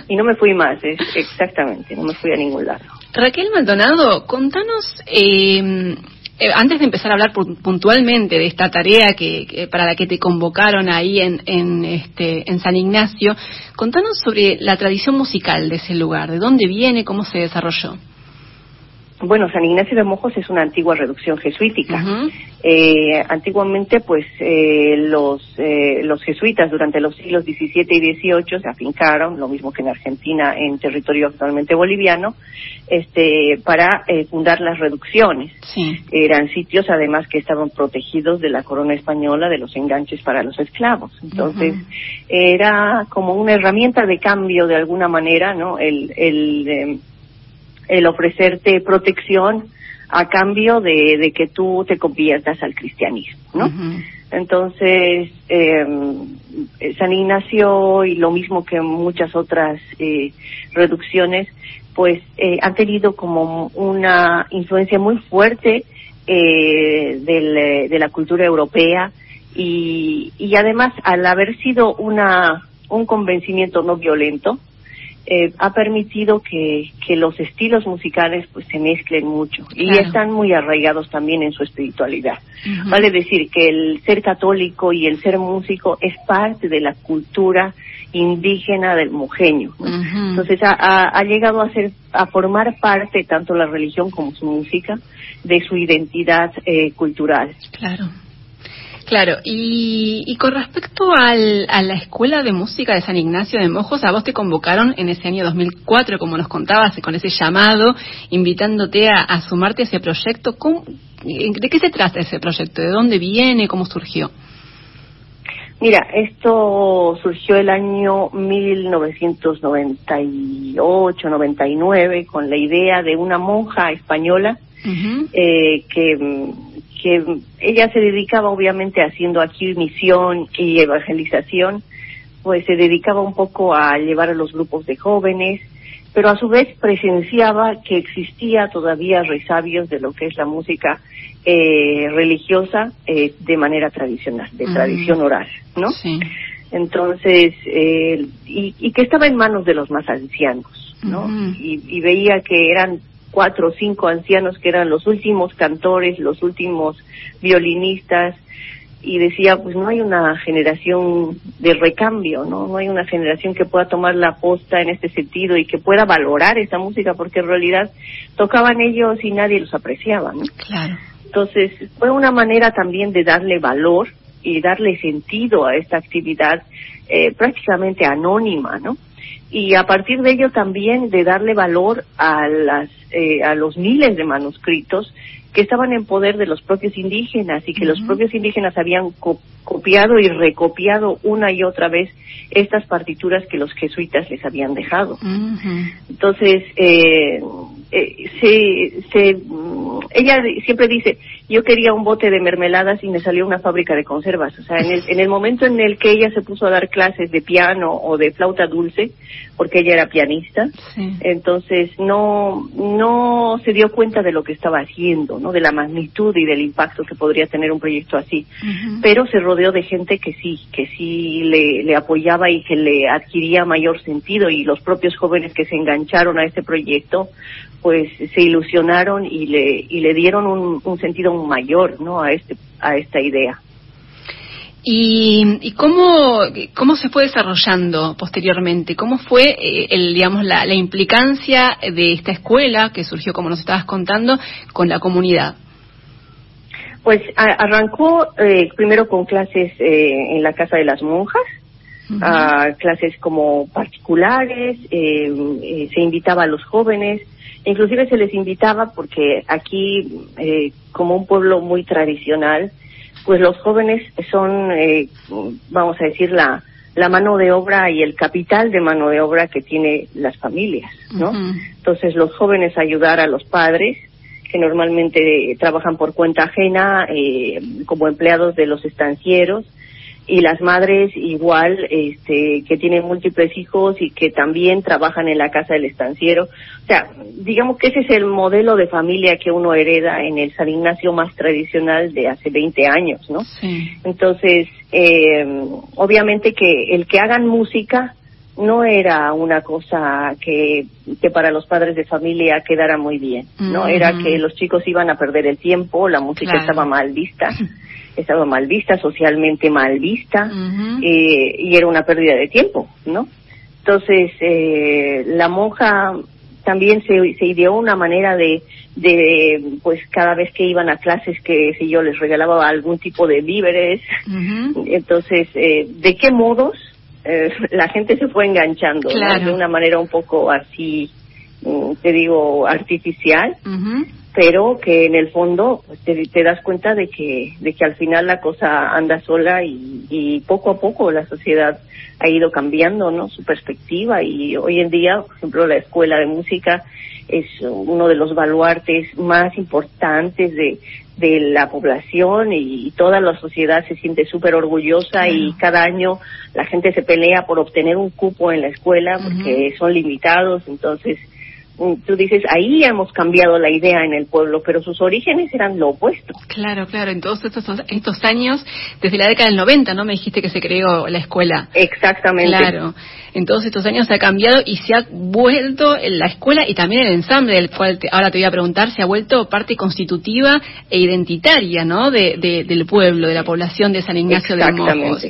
y no me fui más, es, <laughs> exactamente, no me fui a ningún lado. Raquel Maldonado, contanos, eh, eh, antes de empezar a hablar puntualmente de esta tarea que, para la que te convocaron ahí en, en, este, en San Ignacio, contanos sobre la tradición musical de ese lugar, de dónde viene, cómo se desarrolló. Bueno, San Ignacio de Mojos es una antigua reducción jesuítica. eh, antiguamente, pues, eh, los, eh, los jesuitas durante los siglos XVII y XVIII se afincaron, lo mismo que en Argentina, en territorio actualmente boliviano, este, para eh, fundar las reducciones. Sí. Eran sitios, además, que estaban protegidos de la corona española de los enganches para los esclavos. Entonces, era como una herramienta de cambio, de alguna manera, ¿no? El, el em, el ofrecerte protección a cambio de, que tú te conviertas al cristianismo, ¿no? Entonces, em, San Ignacio y lo mismo que muchas otras eh, reducciones, pues eh, han tenido como una influencia muy fuerte eh, de la cultura europea y, y además al haber sido una un convencimiento no violento, eh, ha permitido que, que, los estilos musicales pues se mezclen mucho y están muy arraigados también en su espiritualidad. Vale decir que el ser católico y el ser músico es parte de la cultura indígena del mujeño. Entonces ha, ha, llegado a ser a formar parte tanto la religión como su música de su identidad eh, cultural. Claro. Claro, y, con respecto al, a la Escuela de Música de San Ignacio de Mojos, a vos te convocaron en ese año 2004, como nos contabas, con ese llamado, invitándote a, sumarte a ese proyecto. ¿De qué se trata ese proyecto? ¿De dónde viene? ¿Cómo surgió? Mira, esto surgió el año 1998-99 con la idea de una monja española eh, que que ella se dedicaba obviamente haciendo aquí misión y evangelización, pues se dedicaba un poco a llevar a los grupos de jóvenes, pero a su vez presenciaba que existía todavía resabios de lo que es la música eh, religiosa eh, de manera tradicional, de tradición oral, ¿no? Sí. Entonces, eh, y, que estaba en manos de los más ancianos, ¿no? y, veía que eran cuatro o cinco ancianos que eran los últimos cantores, los últimos violinistas, y decía, pues no hay una generación de recambio, ¿no? No hay una generación que pueda tomar la posta en este sentido y que pueda valorar esta música, porque en realidad tocaban ellos y nadie los apreciaba, ¿no? Claro. Entonces, fue una manera también de darle valor y darle sentido a esta actividad eh, prácticamente anónima, ¿no? Y a partir de ello también de darle valor a las eh, a los miles de manuscritos que estaban en poder de los propios indígenas y que los propios indígenas habían copiado y recopiado una y otra vez estas partituras que los jesuitas les habían dejado. Entonces, eh, eh, se, se, mm, ella siempre dice, yo quería un bote de mermeladas y me salió una fábrica de conservas. O sea, en el, en el momento en el que ella se puso a dar clases de piano o de flauta dulce, porque ella era pianista, entonces no, no se dio cuenta de lo que estaba haciendo, ¿no? De la magnitud y del impacto que podría tener un proyecto así. Pero se rodeó de gente que sí, que sí le, le apoyaba y que le adquiría mayor sentido y los propios jóvenes que se engancharon a este proyecto pues se ilusionaron y le, y le dieron un, un sentido mayor ¿no? a, este, a esta idea. ¿Y, y cómo, cómo se fue desarrollando posteriormente? ¿Cómo fue eh, el, digamos, la, la, implicancia de esta escuela que surgió, como nos estabas contando, con la comunidad? Pues arrancó eh, primero con clases eh, en la Casa de las Monjas, a clases como particulares, eh, se invitaba a los jóvenes, Inclusive se les invitaba porque aquí, eh, como un pueblo muy tradicional, pues los jóvenes son, eh, vamos a decir, la, la mano de obra y el capital de mano de obra que tiene las familias, ¿no? Entonces los jóvenes ayudar a los padres que normalmente trabajan por cuenta ajena eh, como empleados de los estancieros y las madres igual este que tienen múltiples hijos y que también trabajan en la casa del estanciero. O sea digamos que ese es el modelo de familia que uno hereda en el San Ignacio más tradicional de hace 20 años no entonces eh, obviamente que el que hagan música no era una cosa que, que para los padres de familia quedara muy bien, ¿no? Era que los chicos iban a perder el tiempo, la música estaba mal vista, <laughs> estaba mal vista, socialmente mal vista, eh, y era una pérdida de tiempo, ¿no? Entonces, eh, la monja también se, se ideó una manera de, de, pues cada vez que iban a clases, que si yo les regalaba algún tipo de víveres, <laughs> entonces, eh, ¿de qué modos eh, <laughs> la gente se fue enganchando de una manera un poco así, mm, te digo, artificial, pero que en el fondo pues, te, das cuenta de que, de que al final la cosa anda sola y, y poco a poco la sociedad ha ido cambiando, ¿no? Su perspectiva. Y hoy en día, por ejemplo, la escuela de música es uno de los baluartes más importantes de, de la población y, toda la sociedad se siente súper orgullosa y cada año la gente se pelea por obtener un cupo en la escuela porque son limitados, entonces tú dices, ahí hemos cambiado la idea en el pueblo, pero sus orígenes eran lo opuesto. Claro, claro, en todos estos, estos años, desde la década del 90, ¿no? Me dijiste que se creó la escuela. Exactamente. Claro, en todos estos años se ha cambiado y se ha vuelto la escuela y también el ensamble, del cual ahora te voy a preguntar, se ha vuelto parte constitutiva e identitaria, ¿no? De, del pueblo, de la población de San Ignacio de Mojos.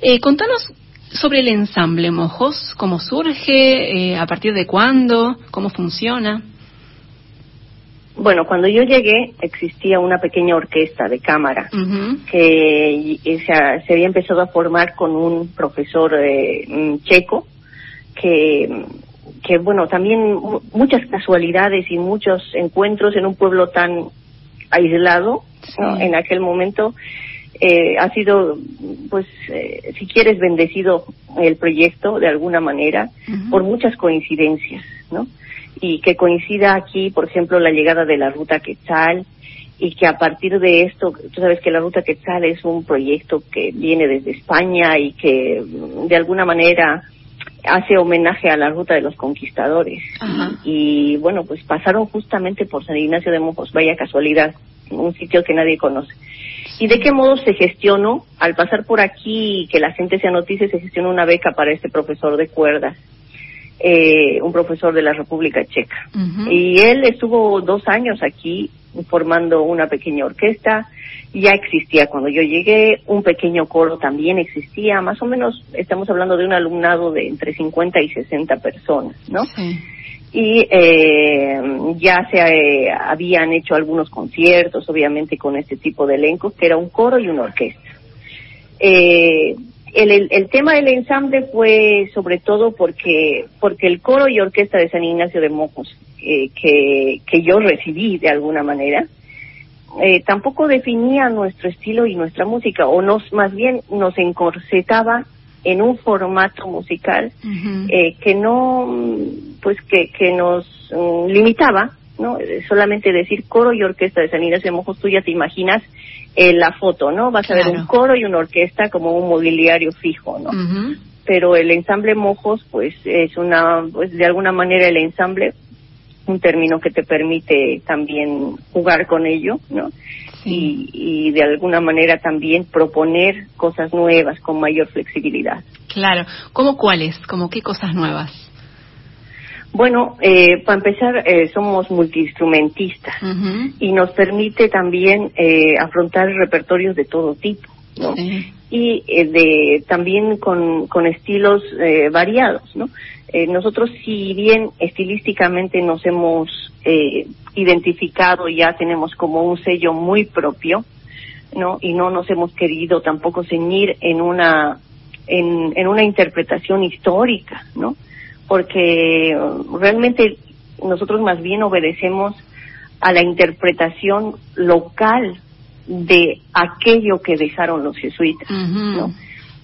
Eh, contanos sobre el ensamble Mojos, cómo surge, eh, a partir de cuándo, cómo funciona. Bueno, cuando yo llegué existía una pequeña orquesta de cámara que se, había empezado a formar con un profesor eh, mm, checo que, que, bueno, también muchas casualidades y muchos encuentros en un pueblo tan aislado en aquel momento eh, ha sido, pues, eh, si quieres, bendecido el proyecto de alguna manera por muchas coincidencias, ¿no? Y que coincida aquí, por ejemplo, la llegada de la ruta Quetzal y que a partir de esto, tú sabes que la ruta Quetzal es un proyecto que viene desde España y que de alguna manera hace homenaje a la ruta de los conquistadores. Y, y, bueno, pues pasaron justamente por San Ignacio de Mojos, vaya casualidad, un sitio que nadie conoce. ¿Y de qué modo se gestionó? Al pasar por aquí y que la gente se anotice, se gestionó una beca para este profesor de cuerdas, eh, un profesor de la República Checa. Y él estuvo dos años aquí formando una pequeña orquesta. Ya existía cuando yo llegué, un pequeño coro también existía, más o menos estamos hablando de un alumnado de entre 50 y 60 personas, ¿no? Sí y eh, ya se eh, habían hecho algunos conciertos, obviamente con este tipo de elencos, que era un coro y una orquesta. Eh, el, el, tema del ensamble fue sobre todo porque porque el coro y orquesta de San Ignacio de Mojos eh, que, que yo recibí de alguna manera eh, tampoco definía nuestro estilo y nuestra música o nos más bien nos encorsetaba en un formato musical eh, que no, pues que, que nos mm, limitaba, ¿no? Solamente decir coro y orquesta de San Ignacio de Mojos, tú ya te imaginas eh, la foto, ¿no? Vas a ver un coro y una orquesta como un mobiliario fijo, ¿no? Pero el ensamble Mojos, pues es una, pues de alguna manera el ensamble, un término que te permite también jugar con ello, ¿no? Y, de alguna manera también proponer cosas nuevas con mayor flexibilidad. Claro, ¿cómo cuáles? ¿Cómo qué cosas nuevas? Bueno, eh, para empezar, eh, somos multiinstrumentistas y nos permite también eh, afrontar repertorios de todo tipo, ¿no? Y eh, de, también con, con estilos eh, variados, ¿no? nosotros, si bien estilísticamente nos hemos eh, identificado, ya tenemos como un sello muy propio, ¿no? Y no nos hemos querido tampoco ceñir en una, en, en una interpretación histórica, ¿no? Porque realmente nosotros más bien obedecemos a la interpretación local de aquello que dejaron los jesuitas, ¿no?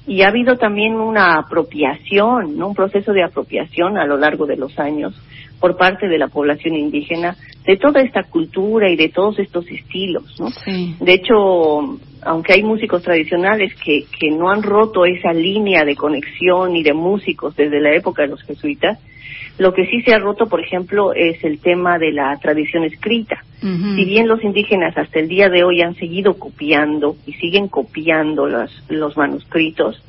Y ha habido también una apropiación, ¿no? Un proceso de apropiación a lo largo de los años por parte de la población indígena de toda esta cultura y de todos estos estilos, ¿no? De hecho, aunque hay músicos tradicionales que, que no han roto esa línea de conexión y de músicos desde la época de los jesuitas, lo que sí se ha roto, por ejemplo, es el tema de la tradición escrita. Si bien los indígenas hasta el día de hoy han seguido copiando y siguen copiando los, los manuscritos,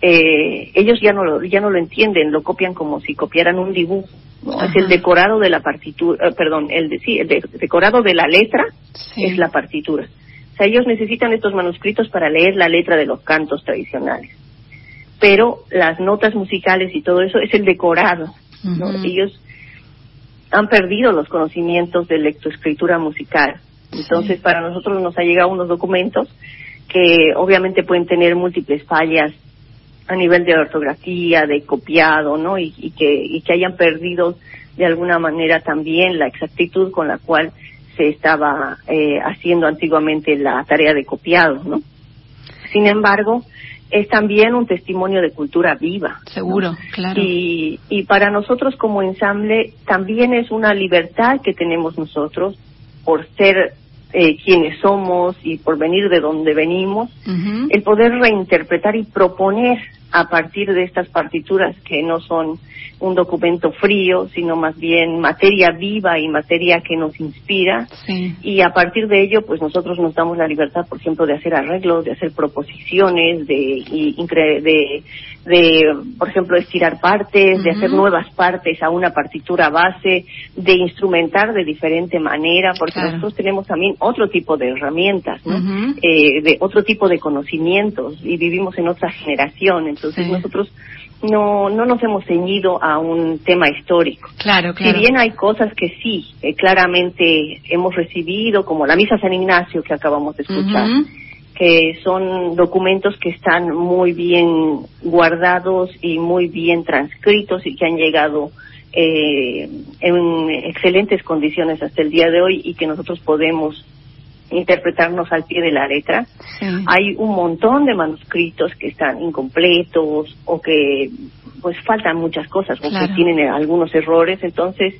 eh, ellos ya no lo, ya no lo entienden, lo copian como si copiaran un dibujo. Es el decorado de la partitura, eh, perdón, el, de, sí, el decorado de la letra es la partitura. O sea, ellos necesitan estos manuscritos para leer la letra de los cantos tradicionales. Pero las notas musicales y todo eso es el decorado. Ellos han perdido los conocimientos de lectoescritura musical. Entonces, para nosotros nos ha llegado unos documentos que obviamente pueden tener múltiples fallas a nivel de ortografía, de copiado, ¿no? Y, que, y que hayan perdido de alguna manera también la exactitud con la cual se estaba eh, haciendo antiguamente la tarea de copiado, ¿no? Sin embargo, es también un testimonio de cultura viva. Seguro, claro. Y, y para nosotros como ensamble también es una libertad que tenemos nosotros por ser eh, quienes somos y por venir de donde venimos, el poder reinterpretar y proponer a partir de estas partituras que no son un documento frío, sino más bien materia viva y materia que nos inspira. Y a partir de ello, pues nosotros nos damos la libertad, por ejemplo, de hacer arreglos, de hacer proposiciones, de, de, de por ejemplo, estirar partes, de hacer nuevas partes a una partitura base, de instrumentar de diferente manera, porque nosotros tenemos también otro tipo de herramientas, eh, de otro tipo de conocimientos y vivimos en otra generación. Entonces nosotros no, no nos hemos ceñido a un tema histórico. Claro, claro. Si bien hay cosas que sí, eh, claramente hemos recibido, como la Misa San Ignacio que acabamos de escuchar, que son documentos que están muy bien guardados y muy bien transcritos y que han llegado eh, en excelentes condiciones hasta el día de hoy y que nosotros podemos interpretarnos al pie de la letra. Hay un montón de manuscritos que están incompletos o que pues faltan muchas cosas o que tienen algunos errores. Entonces,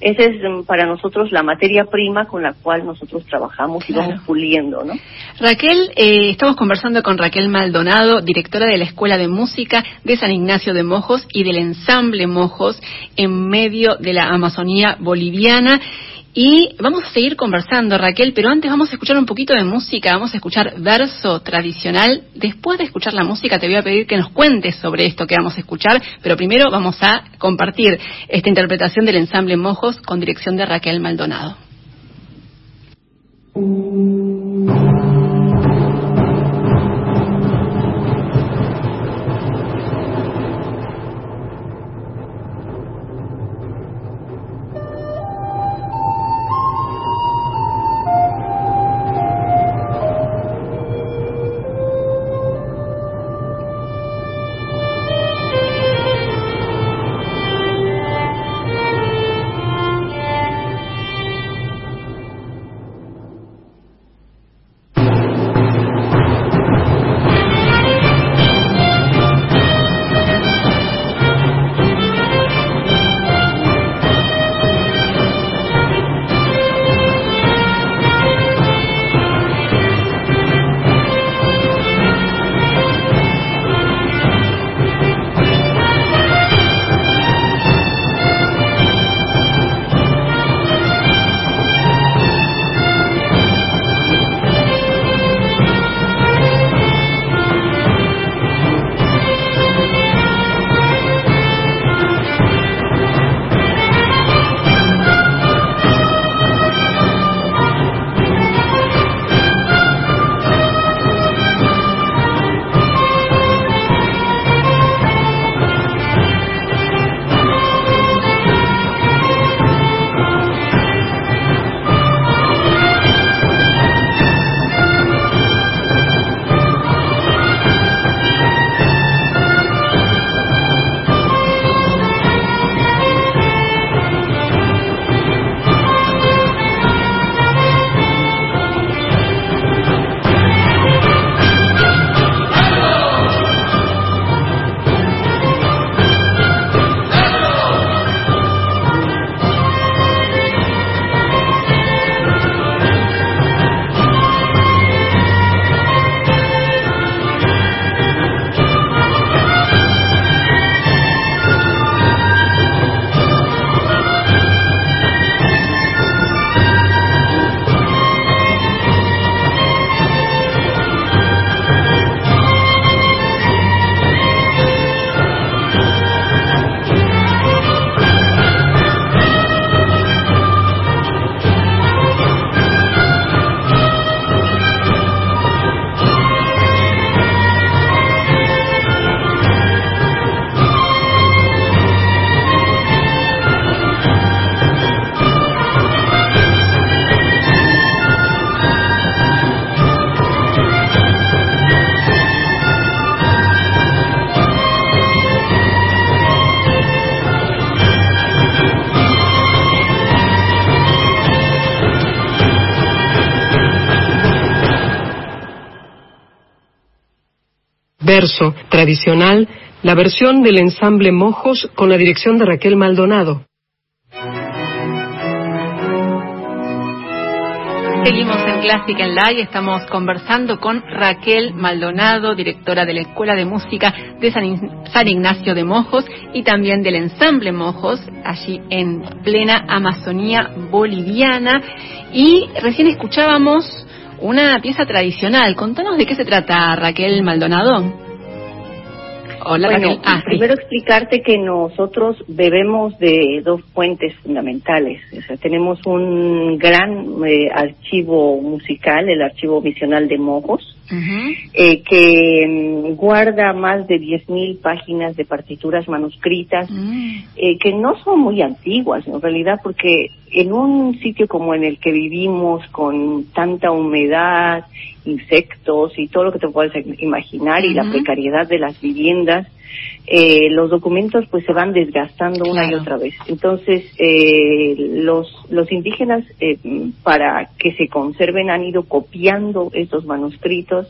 esa es mm, para nosotros la materia prima con la cual nosotros trabajamos y vamos puliendo, ¿no? Raquel, eh, estamos conversando con Raquel Maldonado, directora de la Escuela de Música de San Ignacio de Mojos y del Ensamble Mojos en medio de la Amazonía boliviana. Y vamos a seguir conversando, Raquel, pero antes vamos a escuchar un poquito de música, vamos a escuchar verso tradicional. Después de escuchar la música te voy a pedir que nos cuentes sobre esto que vamos a escuchar, pero primero vamos a compartir esta interpretación del ensamble Mojos con dirección de Raquel Maldonado. Verso tradicional, la versión del ensamble Mojos con la dirección de Raquel Maldonado. Seguimos en Clásica en Live, estamos conversando con Raquel Maldonado, directora de la Escuela de Música de San, Ignacio de Mojos y también del Ensamble Mojos, allí en plena Amazonía boliviana. Y recién escuchábamos una pieza tradicional. Contanos de qué se trata, Raquel Maldonado. Hola, bueno, ah, primero explicarte que nosotros bebemos de dos fuentes fundamentales. O sea, tenemos un gran eh, archivo musical, el Archivo Misional de Mojos, eh, que mm, guarda más de 10.000 páginas de partituras manuscritas, mm. eh, que no son muy antiguas en realidad, porque en un sitio como en el que vivimos, con tanta humedad, insectos y todo lo que te puedes imaginar, y la precariedad de las viviendas, eh, los documentos pues se van desgastando una y otra vez. Entonces, eh, los, los indígenas, eh, para que se conserven, han ido copiando estos manuscritos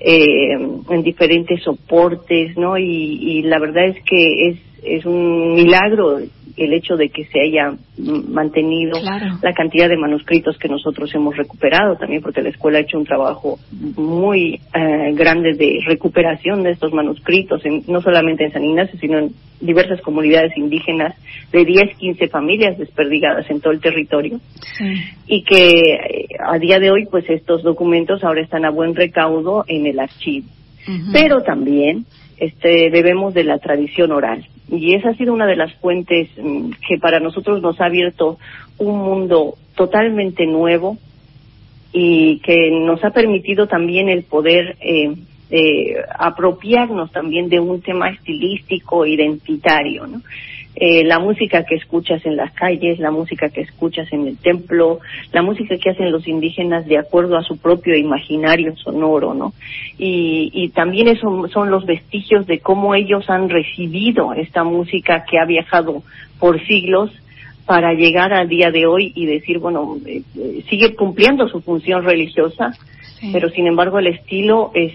eh, en diferentes soportes, ¿no? Y, y la verdad es que es, es un milagro el hecho de que se haya mantenido la cantidad de manuscritos que nosotros hemos recuperado también, porque la escuela ha hecho un trabajo muy eh, grande de recuperación de estos manuscritos, no solamente en San Ignacio, sino en diversas comunidades indígenas de 10, 15 familias desperdigadas en todo el territorio. Y que eh, a día de hoy, pues estos documentos ahora están a buen recaudo en el archivo. Pero también este, debemos de la tradición oral. Y esa ha sido una de las fuentes mm, que para nosotros nos ha abierto un mundo totalmente nuevo y que nos ha permitido también el poder eh, eh, apropiarnos también de un tema estilístico, identitario, ¿no? Eh, la música que escuchas en las calles, la música que escuchas en el templo, la música que hacen los indígenas de acuerdo a su propio imaginario sonoro, ¿no? Y, y también eso son los vestigios de cómo ellos han recibido esta música que ha viajado por siglos para llegar al día de hoy y decir, bueno, eh, eh, sigue cumpliendo su función religiosa, pero sin embargo el estilo es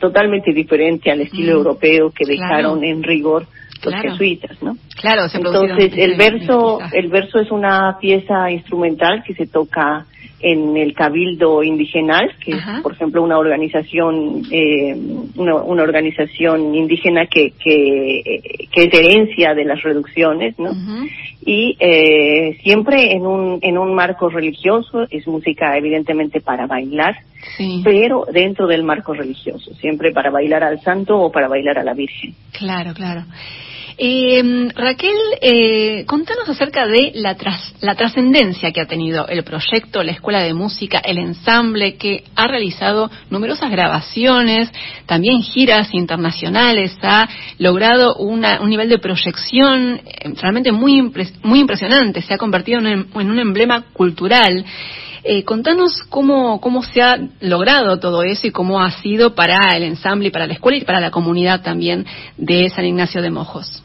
totalmente diferente al estilo mm, europeo que dejaron en rigor los jesuitas, ¿no? Claro, entonces el verso, el verso es una pieza instrumental que se toca en el cabildo indigenal, que es, por ejemplo, una organización, eh, una, organización indígena que, que, es herencia de las reducciones, ¿no? Y eh, siempre en un, en un marco religioso, es música evidentemente para bailar, pero dentro del marco religioso, siempre para bailar al santo o para bailar a la Virgen. Claro, claro. Eh, Raquel, eh, contanos acerca de la, la trascendencia que ha tenido el proyecto, la Escuela de Música, el ensamble, que ha realizado numerosas grabaciones, también giras internacionales, ha logrado una, un nivel de proyección eh, realmente muy, muy impresionante, se ha convertido en, en un emblema cultural. Eh, contanos cómo, cómo se ha logrado todo eso y cómo ha sido para el ensamble y para la escuela y para la comunidad también de San Ignacio de Mojos.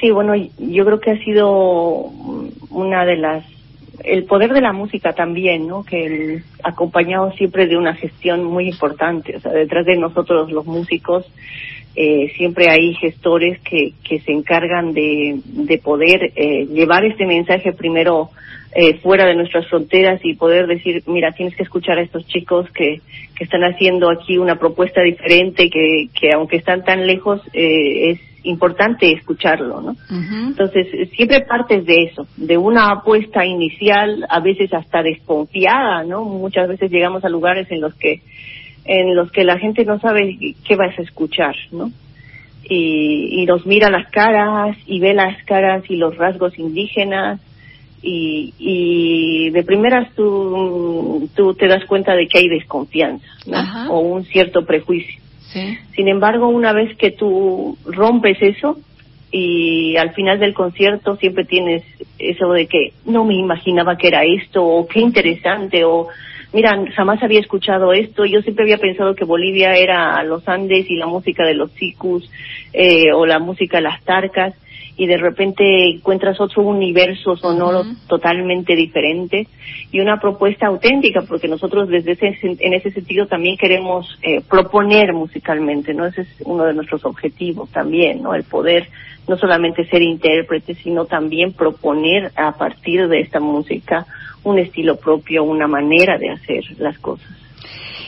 Sí, bueno, yo creo que ha sido una de las el poder de la música también, ¿no? Que acompañado siempre de una gestión muy importante, o sea, detrás de nosotros los músicos eh, siempre hay gestores que, que se encargan de, de poder eh, llevar este mensaje primero eh, fuera de nuestras fronteras y poder decir, mira, tienes que escuchar a estos chicos que, que están haciendo aquí una propuesta diferente, que, que aunque están tan lejos, eh, es importante escucharlo, ¿no? Entonces, siempre partes de eso, de una apuesta inicial, a veces hasta desconfiada, ¿no? Muchas veces llegamos a lugares en los que en los que la gente no sabe qué vas a escuchar, ¿no? Y, y nos mira las caras y ve las caras y los rasgos indígenas y, y de primeras tú, tú te das cuenta de que hay desconfianza ¿no? o un cierto prejuicio. Sin embargo, una vez que tú rompes eso y al final del concierto siempre tienes eso de que no me imaginaba que era esto o qué interesante o mira, jamás había escuchado esto, yo siempre había pensado que Bolivia era los Andes y la música de los sicus eh, o la música de las tarcas y de repente encuentras otro universo sonoro totalmente diferente y una propuesta auténtica porque nosotros desde ese, en ese sentido también queremos eh, proponer musicalmente, ¿no? Ese es uno de nuestros objetivos también, ¿no? El poder no solamente ser intérprete, sino también proponer a partir de esta música un estilo propio, una manera de hacer las cosas.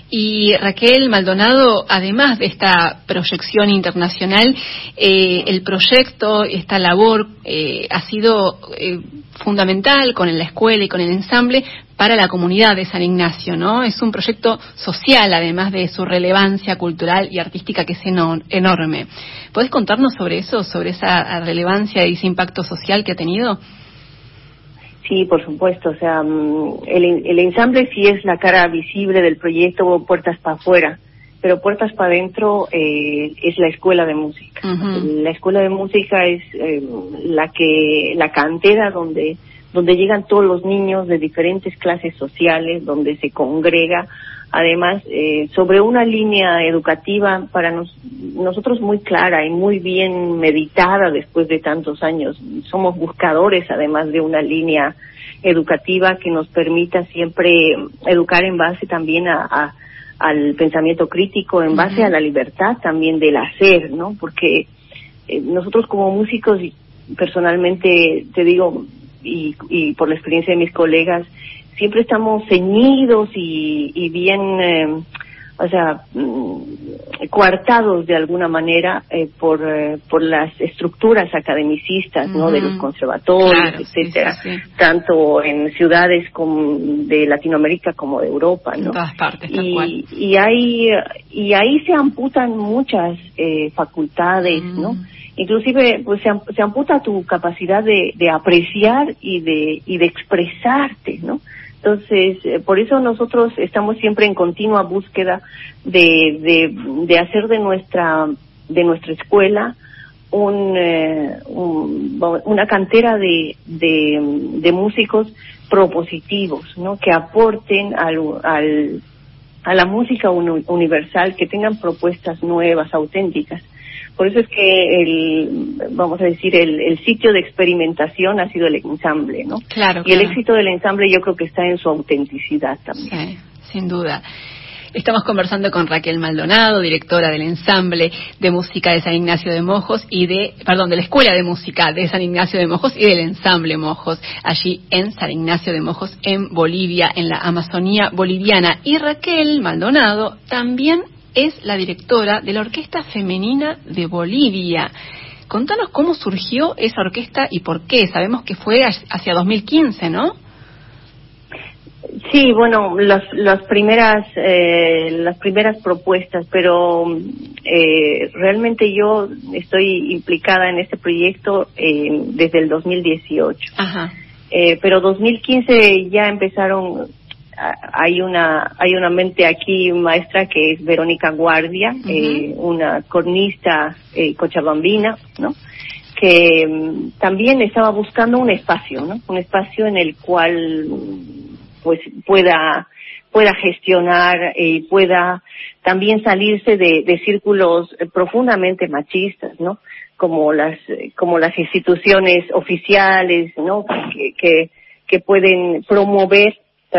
Y Raquel Maldonado, además de esta proyección internacional, eh, el proyecto, esta labor eh, ha sido eh, fundamental con la escuela y con el ensamble para la comunidad de San Ignacio, ¿no? Es un proyecto social, además de su relevancia cultural y artística que es enorme. ¿Puedes contarnos sobre eso, sobre esa relevancia y ese impacto social que ha tenido? Sí, por supuesto. O sea, mm, el, ensamble sí es la cara visible del proyecto Puertas para afuera, pero Puertas para adentro eh, es la escuela de música. La escuela de música es eh, la que la cantera donde donde llegan todos los niños de diferentes clases sociales, donde se congrega además eh, sobre una línea educativa para nosotros muy clara y muy bien meditada después de tantos años. Somos buscadores además de una línea educativa que nos permita siempre educar en base también a, al pensamiento crítico, en base a la libertad también del hacer, ¿no? Porque eh, nosotros como músicos, personalmente te digo, y, y por la experiencia de mis colegas, siempre estamos ceñidos y, bien, eh, o sea, mm, coartados de alguna manera eh, por, eh, por las estructuras academicistas, ¿no? De los conservatorios, etcétera, tanto en ciudades como de Latinoamérica como de Europa, ¿no? En todas partes, y, y ahí y ahí se amputan muchas facultades, ¿no? inclusive pues se, se, amputa tu capacidad de, de apreciar y de y de expresarte no entonces, eh, por eso nosotros estamos siempre en continua búsqueda de, de, hacer de nuestra, de nuestra escuela un, eh, una cantera de, de, músicos propositivos, ¿no? Que aporten al, al, a la música universal, que tengan propuestas nuevas, auténticas. Por eso es que el, vamos a decir, el, sitio de experimentación ha sido el ensamble, ¿no? Claro. Y el éxito del ensamble yo creo que está en su autenticidad también. Sí, sin duda. Estamos conversando con Raquel Maldonado, directora del ensamble de música de San Ignacio de Mojos y de, perdón, de la Escuela de Música de San Ignacio de Mojos y del ensamble Mojos, allí en San Ignacio de Mojos, en Bolivia, en la Amazonía boliviana. Y Raquel Maldonado también es la directora de la Orquesta Femenina de Bolivia. Contanos cómo surgió esa orquesta y por qué. Sabemos que fue hacia 2015, ¿no? Sí, bueno, las, las primeras eh, las primeras propuestas, pero eh, realmente yo estoy implicada en este proyecto eh, desde el 2018. Ajá. Eh, pero 2015 ya empezaron hay una hay una mente aquí maestra que es Verónica Guardia, eh, una cornista eh, cochabambina, ¿no? Que mm, también estaba buscando un espacio, ¿no? Un espacio en el cual pues pueda pueda gestionar y pueda también salirse de, de círculos profundamente machistas, ¿no? Como las como las instituciones oficiales, ¿no? Que, que, que pueden promover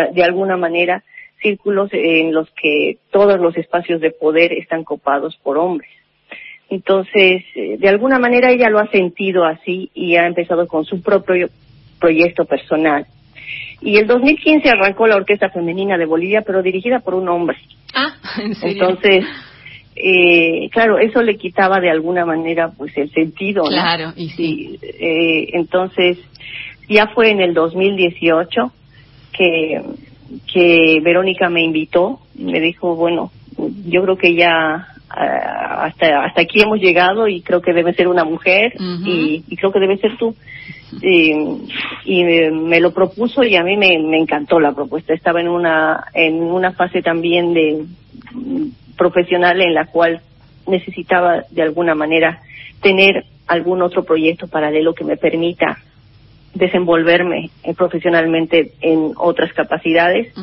de alguna manera círculos en los que todos los espacios de poder están copados por hombres. Entonces, eh, de alguna manera ella lo ha sentido así y ha empezado con su propio proyecto personal. Y el 2015 arrancó la Orquesta Femenina de Bolivia, pero dirigida por un hombre. Ah, <laughs> ¿en serio? Entonces, eh, claro, eso le quitaba de alguna manera pues el sentido. Claro, y sí. eh, entonces, ya fue en el 2018 que, que Verónica me invitó, me dijo, bueno, yo creo que ya ah, hasta hasta aquí hemos llegado y creo que debe ser una mujer y, creo que debe ser tú. y me, lo propuso y a mí me, me encantó la propuesta. Estaba en una, en una fase también de profesional en la cual necesitaba de alguna manera tener algún otro proyecto paralelo que me permita desenvolverme eh, profesionalmente en otras capacidades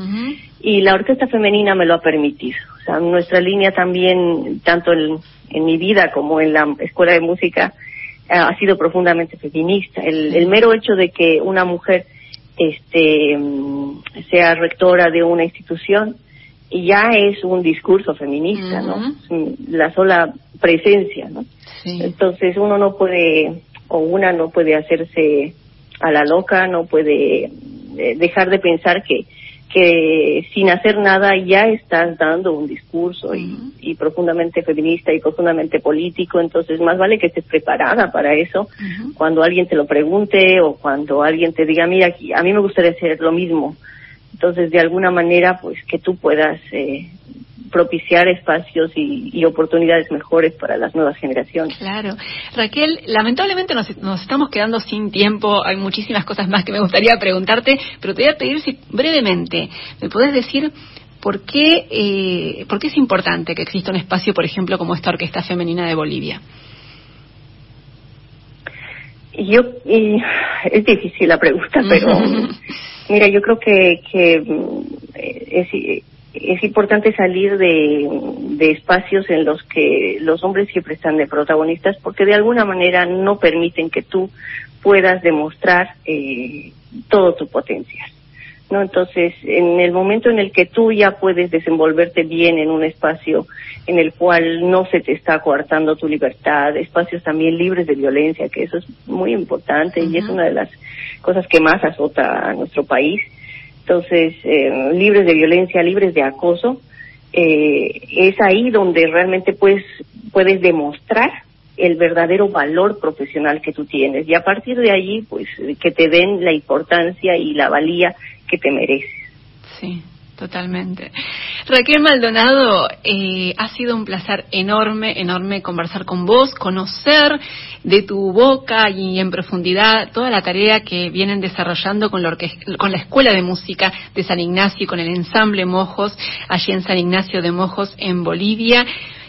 y la orquesta femenina me lo ha permitido. O sea, nuestra línea también, tanto en, mi vida como en la escuela de música, ha sido profundamente feminista. El, el mero hecho de que una mujer este mm, sea rectora de una institución ya es un discurso feminista, ¿no? La sola presencia, ¿no? Entonces uno no puede o una no puede hacerse a la loca, no puede eh, dejar de pensar que que sin hacer nada ya estás dando un discurso y, profundamente feminista y profundamente político, entonces más vale que estés preparada para eso cuando alguien te lo pregunte o cuando alguien te diga, mira, a mí me gustaría hacer lo mismo. Entonces, de alguna manera, pues que tú puedas eh, propiciar espacios y, oportunidades mejores para las nuevas generaciones. Claro. Raquel, lamentablemente nos, estamos quedando sin tiempo. Hay muchísimas cosas más que me gustaría preguntarte, pero te voy a pedir si brevemente me puedes decir por qué, eh, por qué es importante que exista un espacio, por ejemplo, como esta Orquesta Femenina de Bolivia. Yo, es difícil la pregunta, pero <laughs> mira, yo creo que, que mm, es, importante salir de, espacios en los que los hombres siempre están de protagonistas porque de alguna manera no permiten que tú puedas demostrar eh, todo tu potencial. ¿No? Entonces, en el momento en el que tú ya puedes desenvolverte bien en un espacio en el cual no se te está coartando tu libertad, espacios también libres de violencia, que eso es muy importante y es una de las cosas que más azota a nuestro país, entonces, eh, libres de violencia, libres de acoso, eh, es ahí donde realmente puedes, puedes demostrar el verdadero valor profesional que tú tienes. Y a partir de allí, pues, que te den la importancia y la valía que te mereces. Sí. Totalmente. Raquel Maldonado, eh, ha sido un placer enorme, enorme conversar con vos, conocer de tu boca y en profundidad toda la tarea que vienen desarrollando con la, con la Escuela de Música de San Ignacio y con el ensamble Mojos, allí en San Ignacio de Mojos, en Bolivia.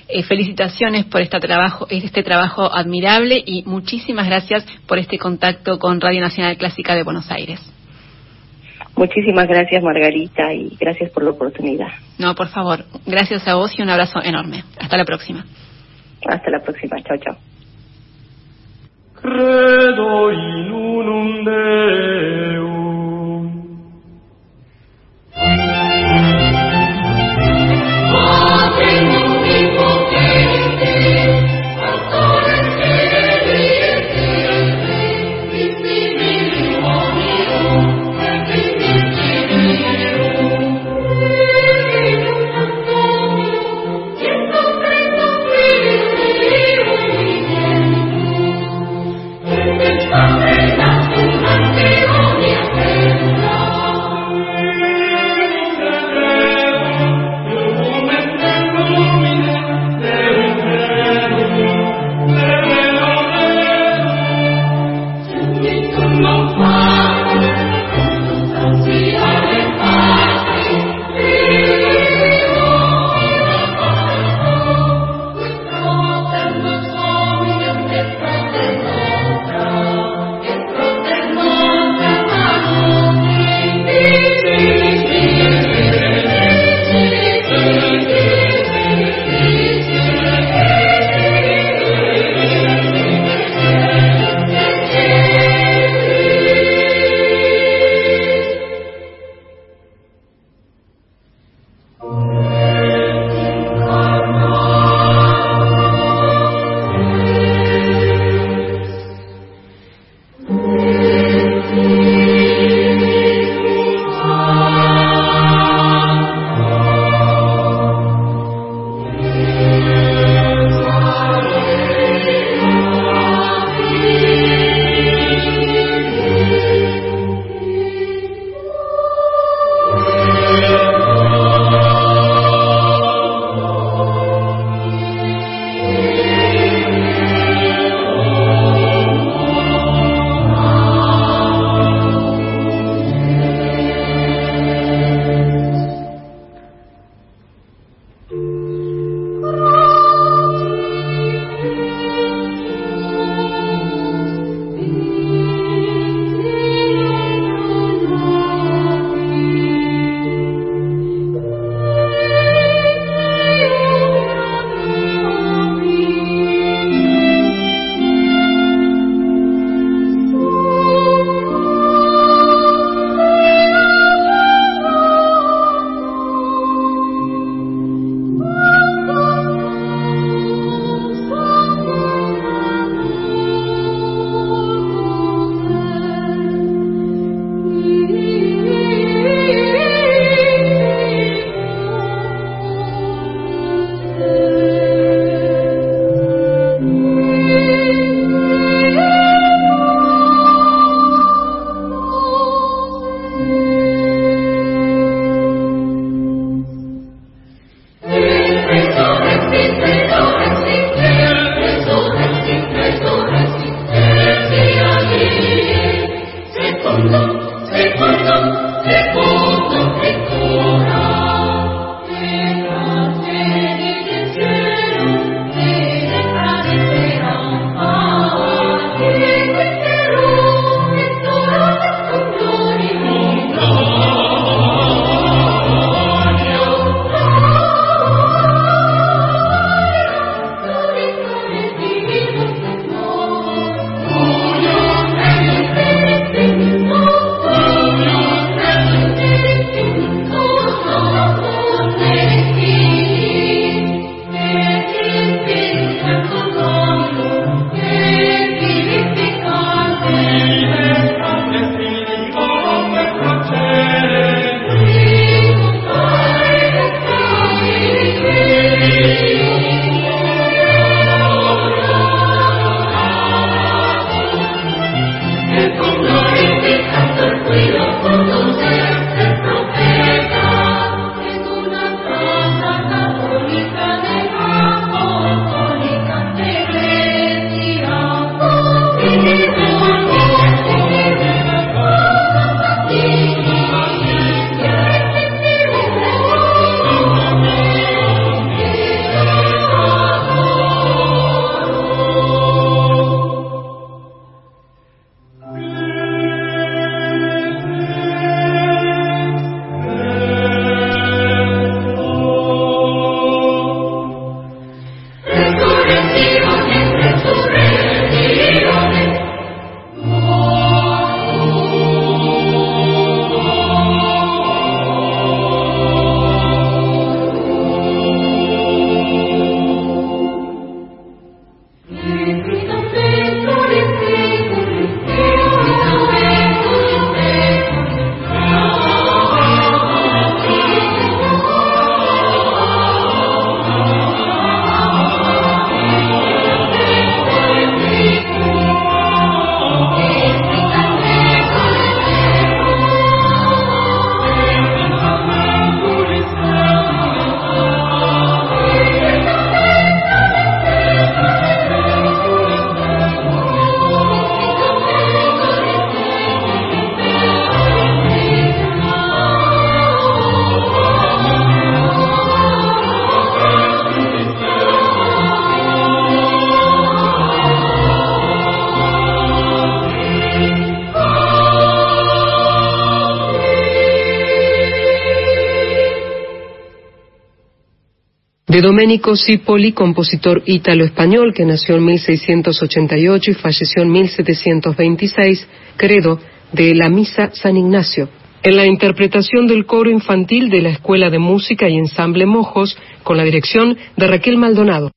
Eh, felicitaciones por este trabajo, este trabajo admirable y muchísimas gracias por este contacto con Radio Nacional Clásica de Buenos Aires. Muchísimas gracias, Margarita, y gracias por la oportunidad. No, por favor. Gracias a vos y un abrazo enorme. Hasta la próxima. Hasta la próxima. Chao, chao. De Domenico Cipoli, compositor ítalo-español que nació en 1688 y falleció en 1726, credo de la Misa San Ignacio. En la interpretación del coro infantil de la Escuela de Música y Ensamble Mojos, con la dirección de Raquel Maldonado.